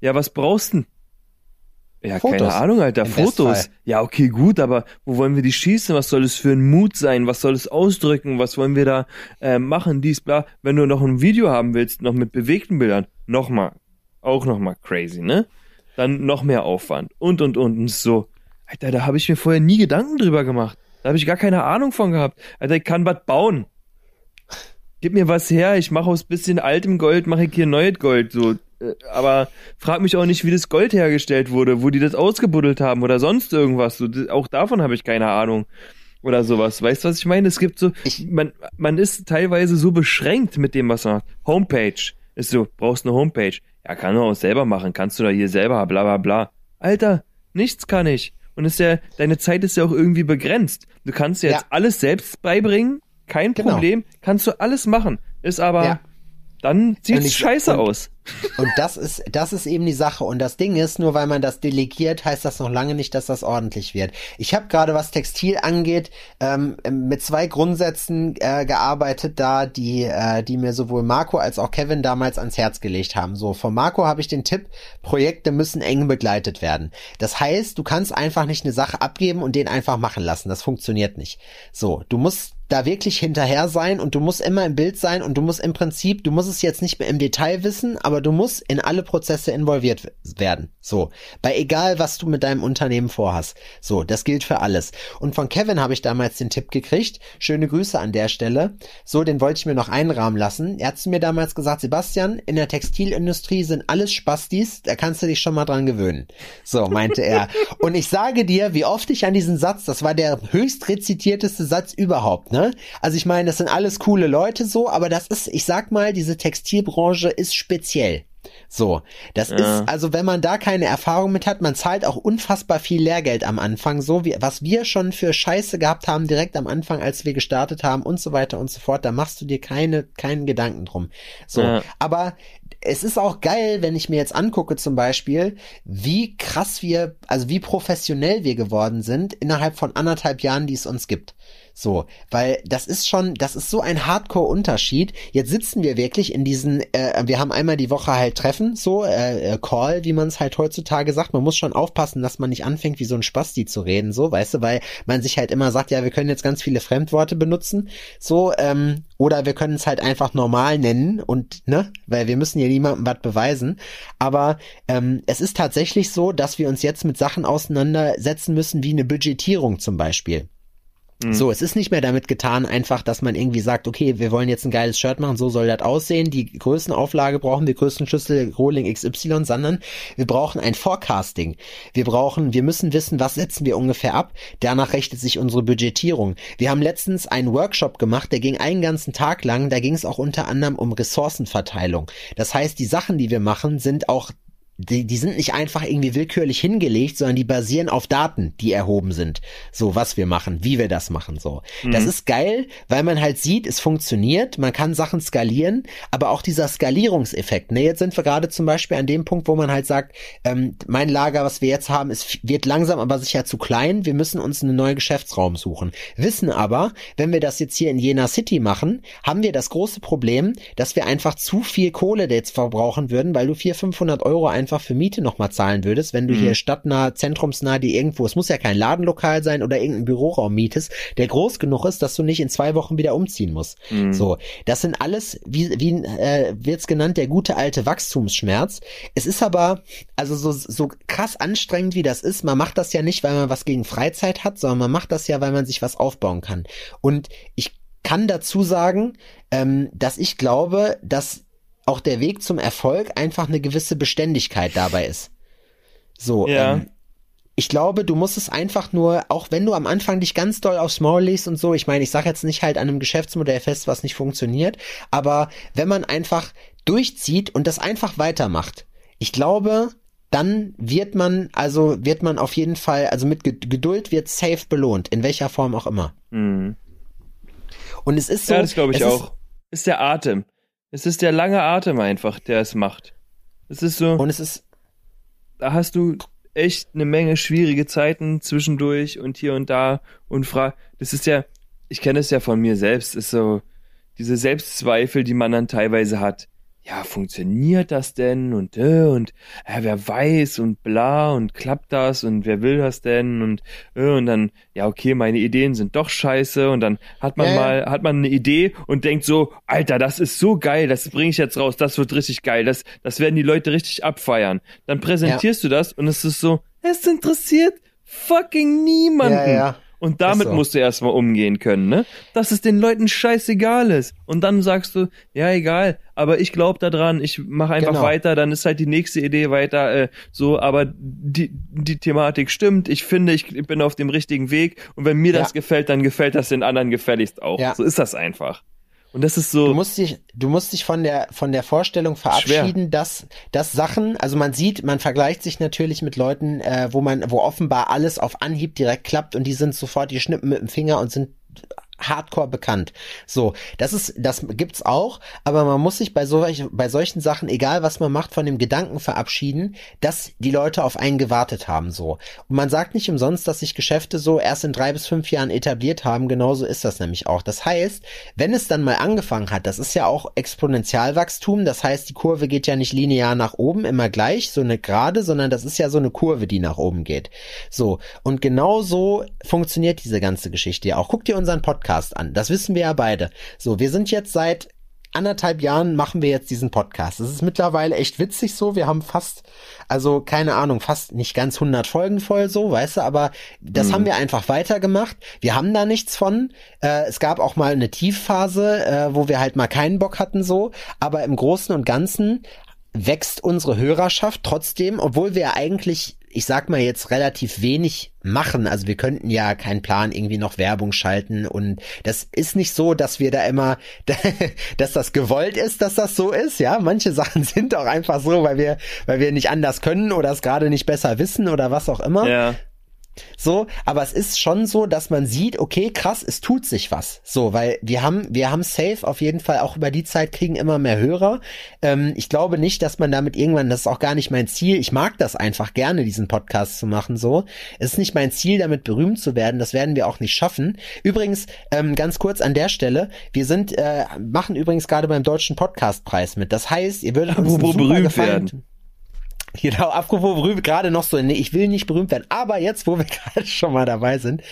ja, was brauchst du denn? Ja, Fotos. keine Ahnung, Alter, Im Fotos. Bestfall. Ja, okay, gut, aber wo wollen wir die schießen? Was soll es für ein Mut sein? Was soll es ausdrücken? Was wollen wir da äh, machen? Dies, bla. Wenn du noch ein Video haben willst, noch mit bewegten Bildern, nochmal, auch nochmal crazy, ne? Dann noch mehr Aufwand und, und, und. Und so, Alter, da habe ich mir vorher nie Gedanken drüber gemacht. Da habe ich gar keine Ahnung von gehabt. Alter, ich kann was bauen. Gib mir was her, ich mache aus bisschen altem Gold, mache ich hier neues Gold. So, aber frag mich auch nicht, wie das Gold hergestellt wurde, wo die das ausgebuddelt haben oder sonst irgendwas. So, auch davon habe ich keine Ahnung. Oder sowas. Weißt du, was ich meine? Es gibt so, man, man ist teilweise so beschränkt mit dem, was man macht. Homepage. Ist so, brauchst eine Homepage. Ja, kann du auch selber machen. Kannst du da hier selber, bla, bla, bla. Alter, nichts kann ich. Und ist ja, deine Zeit ist ja auch irgendwie begrenzt. Du kannst dir jetzt Ja. alles selbst beibringen. Kein Genau. Problem. Kannst du alles machen. Ist aber, Ja. Dann sieht's ich- scheiße und- aus. Und das ist, das ist eben die Sache. Und das Ding ist, nur weil man das delegiert, heißt das noch lange nicht, dass das ordentlich wird. Ich habe gerade, was Textil angeht, ähm, mit zwei Grundsätzen äh, gearbeitet, da die, äh, die mir sowohl Marco als auch Kevin damals ans Herz gelegt haben. So, von Marco habe ich den Tipp: Projekte müssen eng begleitet werden. Das heißt, du kannst einfach nicht eine Sache abgeben und den einfach machen lassen. Das funktioniert nicht. So, du musst da wirklich hinterher sein und du musst immer im Bild sein und du musst im Prinzip, du musst es jetzt nicht mehr im Detail wissen, aber du musst in alle Prozesse involviert werden. So, bei egal was du mit deinem Unternehmen vorhast. So, das gilt für alles. Und von Kevin habe ich damals den Tipp gekriegt. Schöne Grüße an der Stelle. So, den wollte ich mir noch einrahmen lassen. Er hat zu mir damals gesagt, Sebastian, in der Textilindustrie sind alles Spastis, da kannst du dich schon mal dran gewöhnen. So, meinte er. Und ich sage dir, wie oft ich an diesen Satz, das war der höchst rezitierteste Satz überhaupt, ne? Also ich meine, das sind alles coole Leute so, aber das ist, ich sag mal, diese Textilbranche ist speziell. So, das Ja. ist, also wenn man da keine Erfahrung mit hat, man zahlt auch unfassbar viel Lehrgeld am Anfang, so wie, was wir schon für Scheiße gehabt haben direkt am Anfang, als wir gestartet haben und so weiter und so fort, da machst du dir keine, keinen Gedanken drum. So, Ja. aber es ist auch geil, wenn ich mir jetzt angucke zum Beispiel, wie krass wir, also wie professionell wir geworden sind innerhalb von anderthalb Jahren, die es uns gibt. So, weil das ist schon, das ist so ein Hardcore-Unterschied. Jetzt sitzen wir wirklich in diesen, äh, wir haben einmal die Woche halt Treffen, so, äh, äh, Call, wie man es halt heutzutage sagt. Man muss schon aufpassen, dass man nicht anfängt, wie so ein Spasti zu reden, so, weißt du, weil man sich halt immer sagt, ja, wir können jetzt ganz viele Fremdworte benutzen, so, ähm, oder wir können es halt einfach normal nennen und, ne, weil wir müssen ja niemandem was beweisen. Aber ähm, es ist tatsächlich so, dass wir uns jetzt mit Sachen auseinandersetzen müssen, wie eine Budgetierung zum Beispiel. So, es ist nicht mehr damit getan, einfach, dass man irgendwie sagt, okay, wir wollen jetzt ein geiles Shirt machen, so soll das aussehen, die Größenauflage brauchen wir, Größenschlüssel Rohling XY, sondern wir brauchen ein Forecasting. Wir brauchen, wir müssen wissen, was setzen wir ungefähr ab, danach richtet sich unsere Budgetierung. Wir haben letztens einen Workshop gemacht, der ging einen ganzen Tag lang, da ging es auch unter anderem um Ressourcenverteilung. Das heißt, die Sachen, die wir machen, sind auch die, die sind nicht einfach irgendwie willkürlich hingelegt, sondern die basieren auf Daten, die erhoben sind. So, was wir machen, wie wir das machen, so. Das ist geil, weil man halt sieht, es funktioniert, man kann Sachen skalieren, aber auch dieser Skalierungseffekt. Ne, jetzt sind wir gerade zum Beispiel an dem Punkt, wo man halt sagt, ähm, mein Lager, was wir jetzt haben, ist, wird langsam aber sicher zu klein, wir müssen uns einen neuen Geschäftsraum suchen. Wissen aber, wenn wir das jetzt hier in Jena City machen, haben wir das große Problem, dass wir einfach zu viel Kohle jetzt verbrauchen würden, weil du 400, 500 Euro einfach einfach für Miete nochmal zahlen würdest, wenn du Mhm. hier stadtnah, zentrumsnah die irgendwo, es muss ja kein Ladenlokal sein oder irgendein Büroraum mietest, der groß genug ist, dass du nicht in zwei Wochen wieder umziehen musst. Mhm. So, das sind alles, wie, wie äh, wird's genannt, der gute alte Wachstumsschmerz. Es ist aber, also so, so krass anstrengend wie das ist, man macht das ja nicht, weil man was gegen Freizeit hat, sondern man macht das ja, weil man sich was aufbauen kann. Und ich kann dazu sagen, ähm, dass ich glaube, dass auch der Weg zum Erfolg einfach eine gewisse Beständigkeit dabei ist. So, Ja. ähm, ich glaube, du musst es einfach nur, auch wenn du am Anfang dich ganz doll aufs Maul legst und so, ich meine, ich sage jetzt nicht halt an einem Geschäftsmodell fest, was nicht funktioniert, aber wenn man einfach durchzieht und das einfach weitermacht, ich glaube, dann wird man, also wird man auf jeden Fall, also mit Ge- Geduld wird safe belohnt, in welcher Form auch immer. Mhm. Und es ist so. ja, das glaube ich es ist- auch. Ist der Atem. Es ist der lange Atem einfach, der es macht. Es ist so, Und es ist, da hast du echt eine Menge schwierige Zeiten zwischendurch und hier und da und frag, das ist ja, ich kenne es ja von mir selbst, ist so diese Selbstzweifel, die man dann teilweise hat. Ja, funktioniert das denn und äh, und äh, wer weiß und bla und klappt das und wer will das denn und äh, und dann ja okay, meine Ideen sind doch scheiße und dann hat man Ja, ja. mal hat man eine Idee und denkt so, Alter, das ist so geil, das bringe ich jetzt raus, das wird richtig geil, das das werden die Leute richtig abfeiern. Dann präsentierst du das und es ist so, es interessiert fucking niemanden. Ja, ja. Und damit so. musst du erstmal umgehen können, ne? Dass es den Leuten scheißegal ist. Und dann sagst du, ja, egal, aber ich glaube daran, ich mache einfach Genau. weiter, dann ist halt die nächste Idee weiter äh, so, aber die, die Thematik stimmt, ich finde, ich bin auf dem richtigen Weg und wenn mir das Ja. gefällt, dann gefällt das den anderen gefälligst auch. Ja. So ist das einfach. Und das ist so, Du musst dich, du musst dich von der, von der Vorstellung verabschieden, dass, dass Sachen, also man sieht, man vergleicht sich natürlich mit Leuten, äh, wo man, wo offenbar alles auf Anhieb direkt klappt und die sind sofort, die schnippen mit dem Finger und sind hardcore bekannt. So, das ist, das gibt's auch, aber man muss sich bei solch, bei solchen Sachen, egal was man macht, von dem Gedanken verabschieden, dass die Leute auf einen gewartet haben, so. Und man sagt nicht umsonst, dass sich Geschäfte so erst in drei bis fünf Jahren etabliert haben, genauso ist das nämlich auch. Das heißt, wenn es dann mal angefangen hat, das ist ja auch Exponentialwachstum, das heißt, die Kurve geht ja nicht linear nach oben, immer gleich, so eine gerade, sondern das ist ja so eine Kurve, die nach oben geht. So, und genau so funktioniert diese ganze Geschichte ja auch. Guck dir unseren Podcast an, das wissen wir ja beide. So, wir sind jetzt seit anderthalb Jahren machen wir jetzt diesen Podcast. Das ist mittlerweile echt witzig so. Wir haben fast, also keine Ahnung, fast nicht ganz 100 Folgen voll so, weißt du, aber das haben wir einfach weitergemacht. Wir haben da nichts von. Äh, es gab auch mal eine Tiefphase, äh, wo wir halt mal keinen Bock hatten so, aber im Großen und Ganzen wächst unsere Hörerschaft trotzdem, obwohl wir eigentlich, ich sag mal jetzt relativ wenig machen. Also wir könnten ja keinen Plan irgendwie noch Werbung schalten und das ist nicht so, dass wir da immer, dass das gewollt ist, dass das so ist. Ja, manche Sachen sind auch einfach so, weil wir, weil wir nicht anders können oder es gerade nicht besser wissen oder was auch immer. ja, So, aber es ist schon so, dass man sieht, okay, krass, es tut sich was. So, weil wir haben, wir haben safe auf jeden Fall auch über die Zeit kriegen immer mehr Hörer. Ähm, ich glaube nicht, dass man damit irgendwann, das ist auch gar nicht mein Ziel. Ich mag das einfach gerne, diesen Podcast zu machen. So, es ist nicht mein Ziel, damit berühmt zu werden. Das werden wir auch nicht schaffen. Übrigens, ähm, ganz kurz an der Stelle, wir sind, äh, machen übrigens gerade beim deutschen Podcastpreis mit. Das heißt, ihr würdet uns Apropos super berühmt Gefallen werden. Genau, apropos berühmt, gerade noch so, nee, ich will nicht berühmt werden, aber jetzt, wo wir gerade schon mal dabei sind,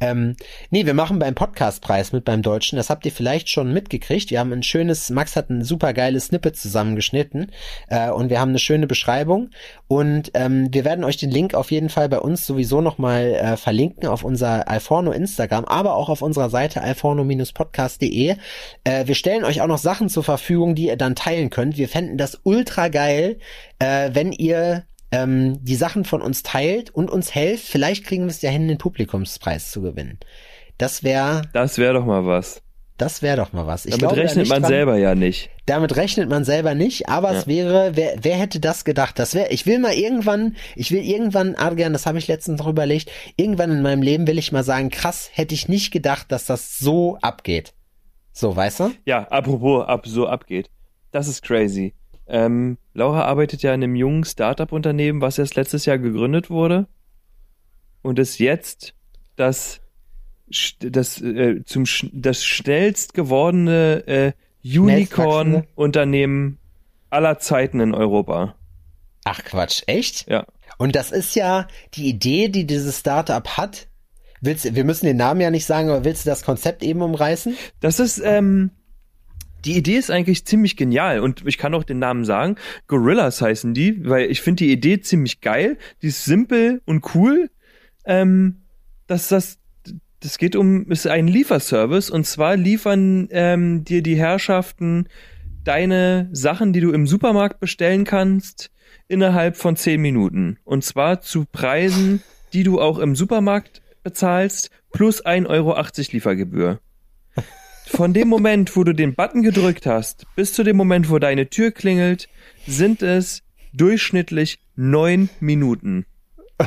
ähm, nee, wir machen beim Podcastpreis mit beim Deutschen, das habt ihr vielleicht schon mitgekriegt, wir haben ein schönes, Max hat ein super geiles Snippet zusammengeschnitten äh, und wir haben eine schöne Beschreibung und ähm, wir werden euch den Link auf jeden Fall bei uns sowieso nochmal äh, verlinken auf unser Alforno Instagram, aber auch auf unserer Seite alforno-podcast.de. Äh, wir stellen euch auch noch Sachen zur Verfügung, die ihr dann teilen könnt. Wir fänden das ultra geil, äh, wenn ihr ähm, die Sachen von uns teilt und uns helft. Vielleicht kriegen wir es ja hin, den Publikumspreis zu gewinnen. Das wäre, das wäre doch mal was. das wäre doch mal was. Ich Damit glaube rechnet man dran. selber ja nicht. Damit rechnet man selber nicht, aber es Ja. wäre, wer, wer hätte das gedacht? Das wäre, ich will mal irgendwann, ich will irgendwann, Adrian, das habe ich letztens noch überlegt, irgendwann in meinem Leben will ich mal sagen, krass, hätte ich nicht gedacht, dass das so abgeht. So, weißt du? Ja, apropos, ab so abgeht. Das ist crazy. Ähm, Laura arbeitet ja in einem jungen Startup-Unternehmen, was erst letztes Jahr gegründet wurde und ist jetzt das das äh, zum das schnellst gewordene äh, Unicorn-Unternehmen aller Zeiten in Europa. Ach Quatsch, echt? Ja. Und das ist ja die Idee, die dieses Startup hat. Willst, wir müssen den Namen ja nicht sagen, aber willst du das Konzept eben umreißen? Das ist, ähm, die Idee ist eigentlich ziemlich genial und ich kann auch den Namen sagen. Gorillas heißen die, weil ich finde die Idee ziemlich geil. Die ist simpel und cool. Ähm, dass das, das geht um, ist ein Lieferservice und zwar liefern ähm, dir die Herrschaften deine Sachen, die du im Supermarkt bestellen kannst, innerhalb von zehn Minuten. Und zwar zu Preisen, die du auch im Supermarkt bezahlst, plus 1,80 Euro Liefergebühr. Von dem Moment, wo du den Button gedrückt hast, bis zu dem Moment, wo deine Tür klingelt, sind es durchschnittlich neun Minuten.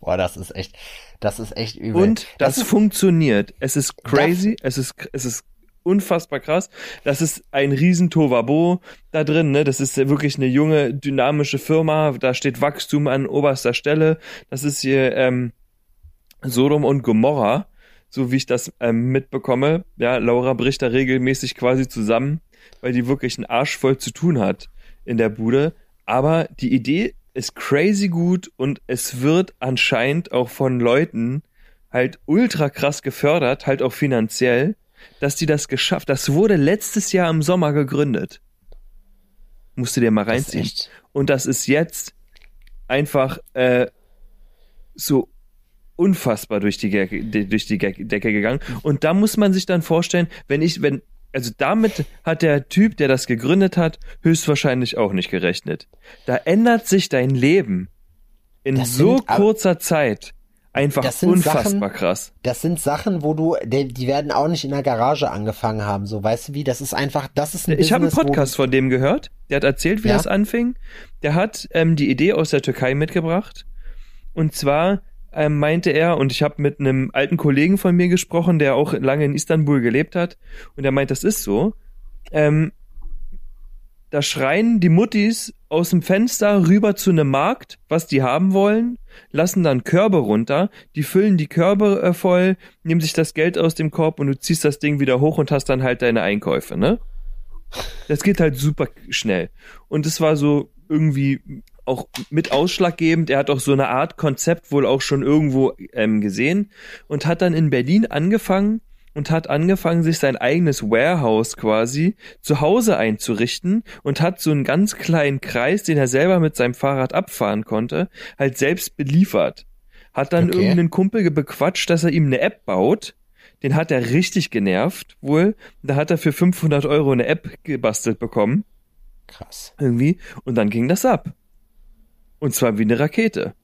Boah, das ist echt, das ist echt übel. Und das, ist, funktioniert. Es ist crazy, es ist, es ist unfassbar krass. Das ist ein riesen Tovabo da drin, ne? Das ist wirklich eine junge, dynamische Firma. Da steht Wachstum an oberster Stelle. Das ist hier ähm, Sodom und Gomorra, so wie ich das ähm, mitbekomme. Ja, Laura bricht da regelmäßig quasi zusammen, weil die wirklich einen Arsch voll zu tun hat in der Bude. Aber die Idee ist crazy gut und es wird anscheinend auch von Leuten halt ultra krass gefördert, halt auch finanziell, dass die das geschafft. Das wurde letztes Jahr im Sommer gegründet. Musst du dir mal das reinziehen. echt, Und das ist jetzt einfach äh, so unfassbar durch die, Decke, durch die Decke gegangen. Und da muss man sich dann vorstellen, wenn ich, wenn, also damit hat der Typ, der das gegründet hat, höchstwahrscheinlich auch nicht gerechnet. Da ändert sich dein Leben in Das so sind kurzer Zeit einfach unfassbar Sachen- krass. das sind Sachen, wo du, die, die werden auch nicht in der Garage angefangen haben, so, weißt du wie? Das ist einfach, das ist ein Ich habe einen Podcast von dem gehört. Der hat erzählt, wie Ja? das anfing. Der hat ähm, die Idee aus der Türkei mitgebracht. Und zwar ähm, meinte er, und ich habe mit einem alten Kollegen von mir gesprochen, der auch lange in Istanbul gelebt hat, und er meint, das ist so. Ähm, da schreien die Muttis aus dem Fenster rüber zu einem Markt, was die haben wollen, lassen dann Körbe runter, die füllen die Körbe äh, voll, nehmen sich das Geld aus dem Korb und du ziehst das Ding wieder hoch und hast dann halt deine Einkäufe, ne? Das geht halt super schnell. Und es war so irgendwie auch mit ausschlaggebend. Er hat auch so eine Art Konzept wohl auch schon irgendwo ähm, gesehen und hat dann in Berlin angefangen und hat angefangen, sich sein eigenes Warehouse quasi zu Hause einzurichten und hat so einen ganz kleinen Kreis, den er selber mit seinem Fahrrad abfahren konnte, halt selbst beliefert. Hat dann Okay. irgendeinen Kumpel bequatscht, dass er ihm eine App baut. Den hat er richtig genervt, wohl. Da hat er für 500 Euro eine App gebastelt bekommen Krass. irgendwie und dann ging das ab. Und zwar wie eine Rakete.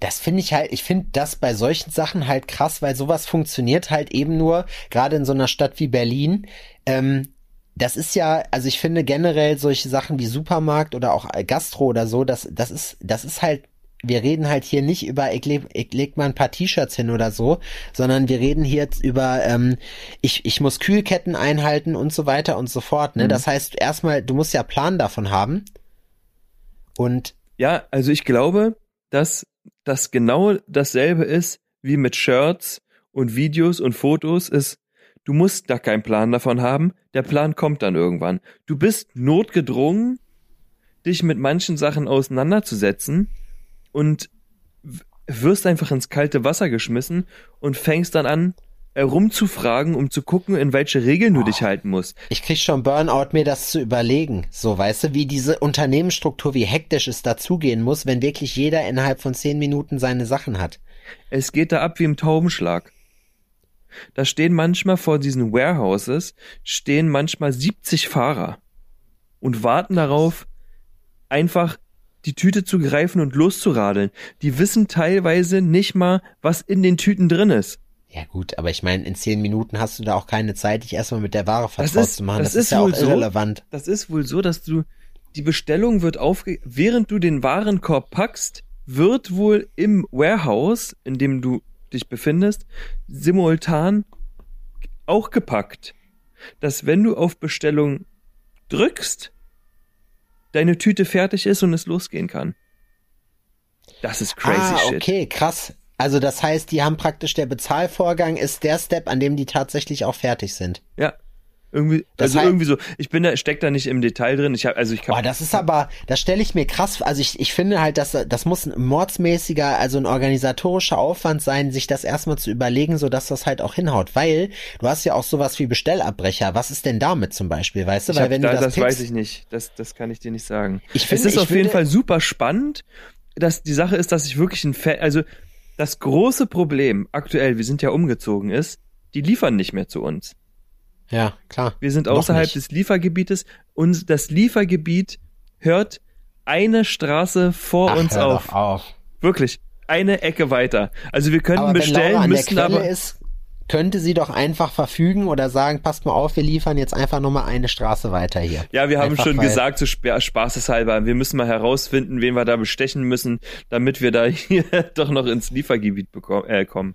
Das finde ich halt, ich finde das bei solchen Sachen halt krass, weil sowas funktioniert halt eben nur, gerade in so einer Stadt wie Berlin. Ähm, das ist ja, also ich finde generell solche Sachen wie Supermarkt oder auch Gastro oder so, das, das ist, das ist halt, wir reden halt hier nicht über, ich leg, ich leg mal ein paar T-Shirts hin oder so, sondern wir reden hier jetzt über, ähm, ich, ich muss Kühlketten einhalten und so weiter und so fort. Ne? Das heißt, erstmal, du musst ja Plan davon haben. Und Ja, also ich glaube, dass das genau dasselbe ist wie mit Shirts und Videos und Fotos ist, du musst da keinen Plan davon haben, der Plan kommt dann irgendwann. Du bist notgedrungen, dich mit manchen Sachen auseinanderzusetzen und wirst einfach ins kalte Wasser geschmissen und fängst dann an, herumzufragen, um zu gucken, in welche Regeln du dich halten musst. Ich krieg schon Burnout, mir das zu überlegen. So, weißt du, wie diese Unternehmensstruktur, wie hektisch es dazugehen muss, wenn wirklich jeder innerhalb von zehn Minuten seine Sachen hat. Es geht da ab wie im Taubenschlag. Da stehen manchmal vor diesen Warehouses, stehen manchmal 70 Fahrer und warten darauf, einfach die Tüte zu greifen und loszuradeln. Die wissen teilweise nicht mal, was in den Tüten drin ist. Ja gut, aber ich meine, in zehn Minuten hast du da auch keine Zeit, dich erstmal mit der Ware vertraut ist- zu machen. das Das, ist, ist ja auch wohl so. irrelevant. Das ist wohl so, dass du die Bestellung wird aufge während du den Warenkorb packst, wird wohl im Warehouse, in dem du dich befindest, simultan auch gepackt, dass wenn du auf Bestellung drückst, deine Tüte fertig ist und es losgehen kann. Das ist crazy ah, shit. okay, krass. Also das heißt, die haben praktisch der Bezahlvorgang ist der Step, an dem die tatsächlich auch fertig sind. Ja. Irgendwie, Das also heißt- irgendwie so. Ich bin da, steck da nicht im Detail drin. Ich habe, also ich Boah, kann, das ist aber, das stelle ich mir krass, also ich, ich finde halt, dass das muss ein mordsmäßiger, also ein organisatorischer Aufwand sein, sich das erstmal zu überlegen, so dass das halt auch hinhaut, weil du hast ja auch sowas wie Bestellabbrecher. Was ist denn damit zum Beispiel, weißt du? weil hab, wenn da, du das, das, weiß pickst- ich nicht. Das, das kann ich dir nicht sagen. Ich finde, es ist auf jeden würde- Fall super spannend. Dass die Sache ist, dass ich wirklich ein Fan, also das große Problem aktuell, wir sind ja umgezogen, ist, die liefern nicht mehr zu uns. Ja, klar. Wir sind außerhalb des Liefergebietes und das Liefergebiet hört eine Straße vor Ach, uns auf. Auf. Wirklich. Eine Ecke weiter. Also wir könnten Aber wenn bestellen, Quelle aber. ist, könnte sie doch einfach verfügen oder sagen, passt mal auf, wir liefern jetzt einfach nur mal eine Straße weiter hier. Ja, wir haben Einfach schon gesagt, so spa spaßeshalber, wir müssen mal herausfinden, wen wir da bestechen müssen, damit wir da hier doch noch ins Liefergebiet bekommen, äh, kommen.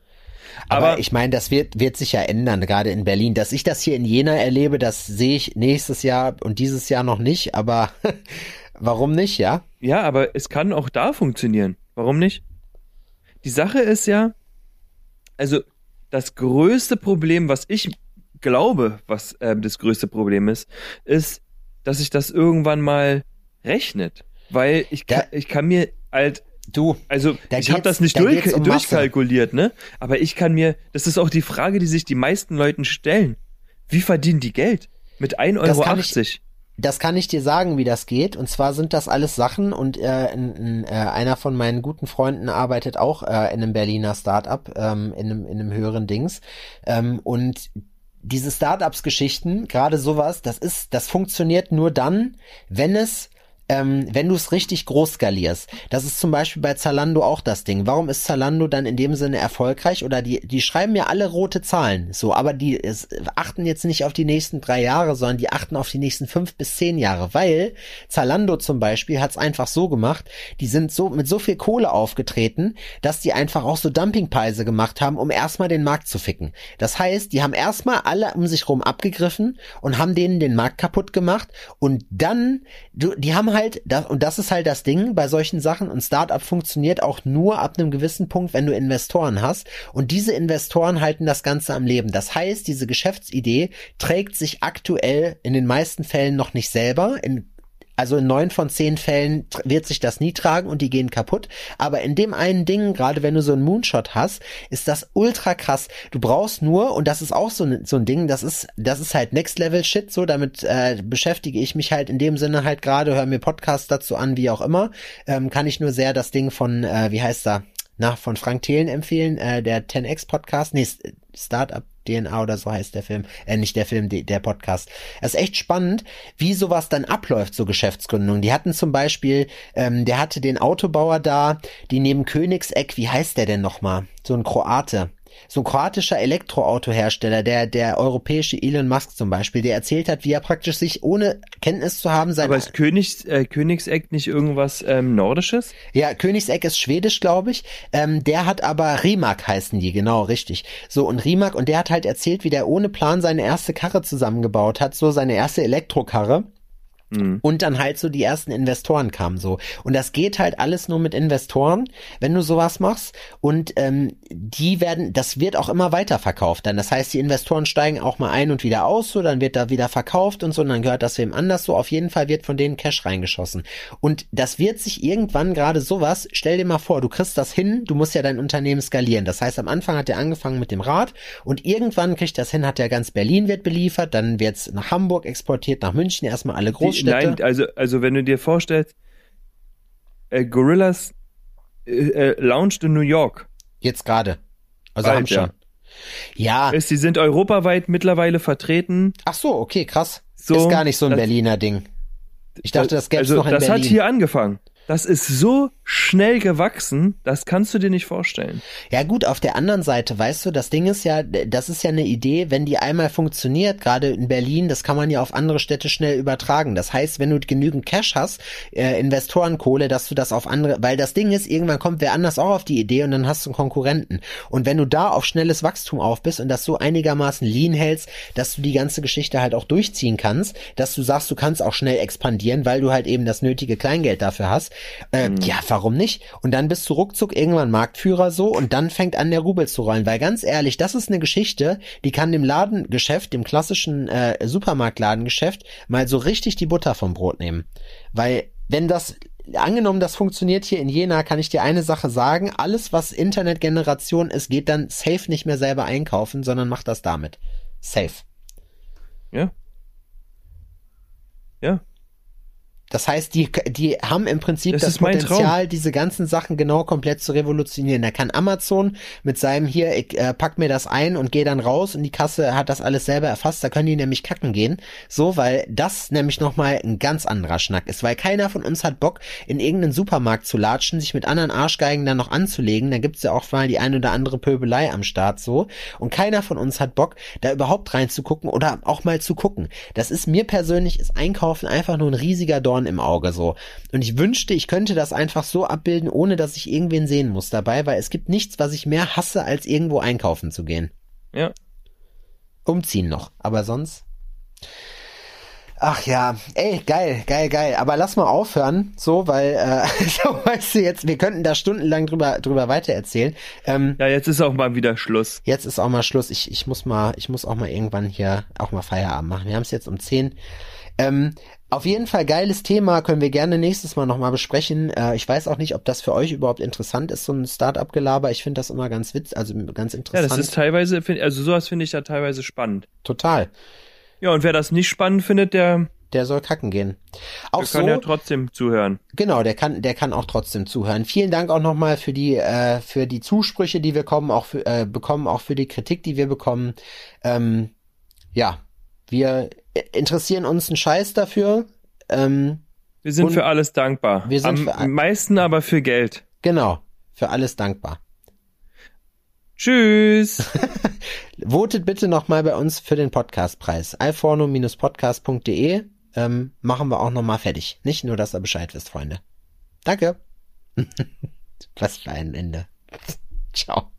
Aber, Aber, ich meine, das wird, wird sich ja ändern, gerade in Berlin. Dass ich das hier in Jena erlebe, das sehe ich nächstes Jahr und dieses Jahr noch nicht, aber warum nicht, ja? ja, aber es kann auch da funktionieren. Warum nicht? Die Sache ist ja, also das größte Problem, was ich glaube, was äh, das größte Problem ist, ist, dass sich das irgendwann mal rechnet. Weil ich kann, Ja. ich kann mir halt Du, Also ich habe das nicht da durch, um durchkalkuliert, ne? Aber ich kann mir, das ist auch die Frage, die sich die meisten Leuten stellen. Wie verdienen die Geld? Mit 1,80 Das Euro? Das kann ich dir sagen, wie das geht. Und zwar sind das alles Sachen und äh, ein, ein, äh, einer von meinen guten Freunden arbeitet auch äh, in einem Berliner Startup, ähm, in, einem, in einem höheren Dings. Ähm, und diese Startups-Geschichten, gerade sowas, das ist, das funktioniert nur dann, wenn es ähm, wenn du es richtig groß skalierst. Das ist zum Beispiel bei Zalando auch das Ding. Warum ist Zalando dann in dem Sinne erfolgreich? Oder die, die schreiben ja alle rote Zahlen, so, aber die es, achten jetzt nicht auf die nächsten drei Jahre, sondern die achten auf die nächsten fünf bis zehn Jahre, weil Zalando zum Beispiel hat es einfach so gemacht, die sind so mit so viel Kohle aufgetreten, dass die einfach auch so Dumpingpreise gemacht haben, um erstmal den Markt zu ficken. Das heißt, die haben erstmal alle um sich rum abgegriffen und haben denen den Markt kaputt gemacht und dann, du, die haben halt, das, und das ist halt das Ding bei solchen Sachen. Und Startup funktioniert auch nur ab einem gewissen Punkt, wenn du Investoren hast. Und diese Investoren halten das Ganze am Leben. Das heißt, diese Geschäftsidee trägt sich aktuell in den meisten Fällen noch nicht selber, in also in neun von zehn Fällen wird sich das nie tragen und die gehen kaputt. Aber in dem einen Ding, gerade wenn du so einen Moonshot hast, ist das ultra krass. Du brauchst nur, und das ist auch so, ein- so ein Ding, das ist, das ist halt Next Level Shit, so, damit äh, beschäftige ich mich halt in dem Sinne halt gerade, höre mir Podcasts dazu an, wie auch immer. Ähm, kann ich nur sehr das Ding von, äh, wie heißt da? Na, von Frank Thelen empfehlen, äh, der 10x Podcast, nee, Startup DNA oder so heißt der Film, äh, nicht der Film, die, der Podcast. Es ist echt spannend, wie sowas dann abläuft, so Geschäftsgründungen. Die hatten zum Beispiel, ähm, der hatte den Autobauer da, die neben Königseck, wie heißt der denn nochmal? So ein Kroate. So ein kroatischer Elektroautohersteller, der, der europäische Elon Musk zum Beispiel, der erzählt hat, wie er praktisch sich, ohne Kenntnis zu haben, sein Aber ist Königs, äh, Königseck nicht irgendwas ähm, Nordisches? Ja, Königseck ist schwedisch, glaube ich. Ähm, der hat aber Rimac heißen die, genau, richtig. So, und Rimac, und der hat halt erzählt, wie der ohne Plan seine erste Karre zusammengebaut hat, so seine erste Elektrokarre. Und dann halt so die ersten Investoren kamen so. Und das geht halt alles nur mit Investoren, wenn du sowas machst. Und ähm, die werden, das wird auch immer weiter verkauft dann. Das heißt, die Investoren steigen auch mal ein und wieder aus, so, dann wird da wieder verkauft und so, und dann gehört das wem anders so. Auf jeden Fall wird von denen Cash reingeschossen. Und das wird sich irgendwann gerade sowas, stell dir mal vor, du kriegst das hin, du musst ja dein Unternehmen skalieren. Das heißt, am Anfang hat er angefangen mit dem Rad und irgendwann kriegt das hin, hat er ganz Berlin wird beliefert, dann wird's nach Hamburg exportiert, nach München, erstmal alle Die, Großstädte. nein, also, also wenn du dir vorstellst, äh, Gorillas äh, äh, launched in New York. Jetzt gerade. Also Bald, haben schon. ja. Ja. Ist, die sind europaweit mittlerweile vertreten. Ach so, okay, krass. So, ist gar nicht so ein das- Berliner Ding. Ich dachte, das gäbe es also, noch in das Berlin. hat hier angefangen. Das ist so schnell gewachsen, das kannst du dir nicht vorstellen. Ja gut, auf der anderen Seite, weißt du, das Ding ist ja, das ist ja eine Idee, wenn die einmal funktioniert, gerade in Berlin, das kann man ja auf andere Städte schnell übertragen. Das heißt, wenn du genügend Cash hast, äh, Investorenkohle, dass du das auf andere, weil das Ding ist, irgendwann kommt wer anders auch auf die Idee und dann hast du einen Konkurrenten. Und wenn du da auf schnelles Wachstum auf bist und das so einigermaßen lean hältst, dass du die ganze Geschichte halt auch durchziehen kannst, dass du sagst, du kannst auch schnell expandieren, weil du halt eben das nötige Kleingeld dafür hast, äh, ja, warum warum nicht? Und dann bist du ruckzuck irgendwann Marktführer so und dann fängt an der Rubel zu rollen. Weil ganz ehrlich, das ist eine Geschichte, die kann dem Ladengeschäft, dem klassischen äh, Supermarktladengeschäft, mal so richtig die Butter vom Brot nehmen. Weil wenn das angenommen, das funktioniert hier in Jena, kann ich dir eine Sache sagen. Alles, was Internetgeneration ist, geht dann safe nicht mehr selber einkaufen, sondern macht das damit. Safe. Ja. Ja. Das heißt, die, die haben im Prinzip Das das, Potenzial, diese ganzen Sachen genau komplett zu revolutionieren. Da kann Amazon mit seinem hier, ich äh, pack mir das ein und gehe dann raus und die Kasse hat das alles selber erfasst. Da können die nämlich kacken gehen. So, weil das nämlich nochmal ein ganz anderer Schnack ist. Weil keiner von uns hat Bock, in irgendeinen Supermarkt zu latschen, sich mit anderen Arschgeigen dann noch anzulegen. Da gibt's ja auch mal die ein oder andere Pöbelei am Start so. Und keiner von uns hat Bock, da überhaupt reinzugucken oder auch mal zu gucken. Das ist mir persönlich, ist Einkaufen einfach nur ein riesiger Dorn im Auge so. Und ich wünschte, ich könnte das einfach so abbilden, ohne dass ich irgendwen sehen muss dabei, weil es gibt nichts, was ich mehr hasse, als irgendwo einkaufen zu gehen. Ja. Umziehen noch, aber sonst. Ach ja, ey, geil, geil, geil. Aber lass mal aufhören, so, weil, äh, so, weißt du jetzt, wir könnten da stundenlang drüber, drüber weitererzählen. Ähm, Ja, jetzt ist auch mal wieder Schluss. Jetzt ist auch mal Schluss. Ich, ich muss mal, ich muss auch mal irgendwann hier auch mal Feierabend machen. Wir haben es jetzt um 10. Ähm, auf jeden Fall geiles Thema, können wir gerne nächstes Mal nochmal besprechen. Äh, ich weiß auch nicht, ob das für euch überhaupt interessant ist, so ein Start-up-Gelaber. Ich finde das immer ganz witz, also ganz Ja, interessant. das ist teilweise, find- also sowas finde ich ja teilweise spannend. total. Ja, und wer das nicht spannend findet, der, Der soll kacken gehen. Auch der so, kann ja trotzdem zuhören. genau, der kann, der kann auch trotzdem zuhören. Vielen Dank auch nochmal für die, äh, für die Zusprüche, die wir kommen, auch für, äh, bekommen, auch für die Kritik, die wir bekommen. Ähm, ja, wir interessieren uns einen Scheiß dafür. Ähm, Wir sind für alles dankbar. wir sind Am für meisten aber für Geld. genau, für alles dankbar. Tschüss. Votet bitte nochmal bei uns für den Podcastpreis. alforno-podcast.de ähm, machen wir auch nochmal fertig. Nicht nur, dass ihr Bescheid wisst, Freunde. Danke. Was für ein Ende. Ciao.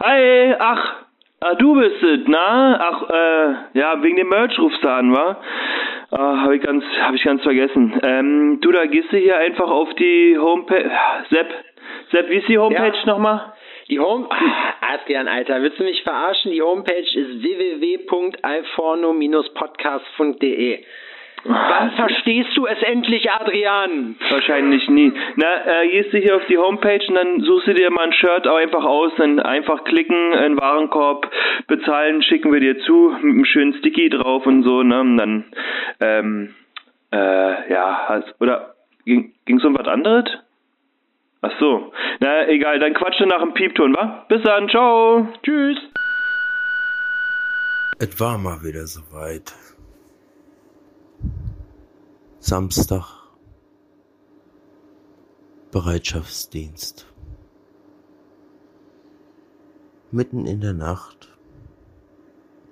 Hi, ach, ah, du bist es, na? Ach, äh, ja, wegen dem Merch rufst du an, wa? Ah, hab ich ganz, hab ich ganz vergessen. Ähm, du, da gehst du hier einfach auf die Homepage. Sepp, Sepp, wie ist die Homepage Ja. nochmal? Die Home Ah, Adrian, Alter, willst du mich verarschen? Die Homepage ist www.alforno-podcast.de. Wann verstehst du es endlich, Adrian? Wahrscheinlich nie. Na, äh, gehst du hier auf die Homepage und dann suchst du dir mal ein Shirt auch einfach aus, dann einfach klicken, einen Warenkorb bezahlen, schicken wir dir zu, mit einem schönen Sticky drauf und so, ne? Und dann, ähm, äh, ja, hast, oder ging, ging's um was anderes? Ach so. Na, egal, dann quatsche nach dem Piepton, wa? Bis dann, ciao. Tschüss. Es war mal wieder soweit. Samstag. Bereitschaftsdienst. Mitten in der Nacht,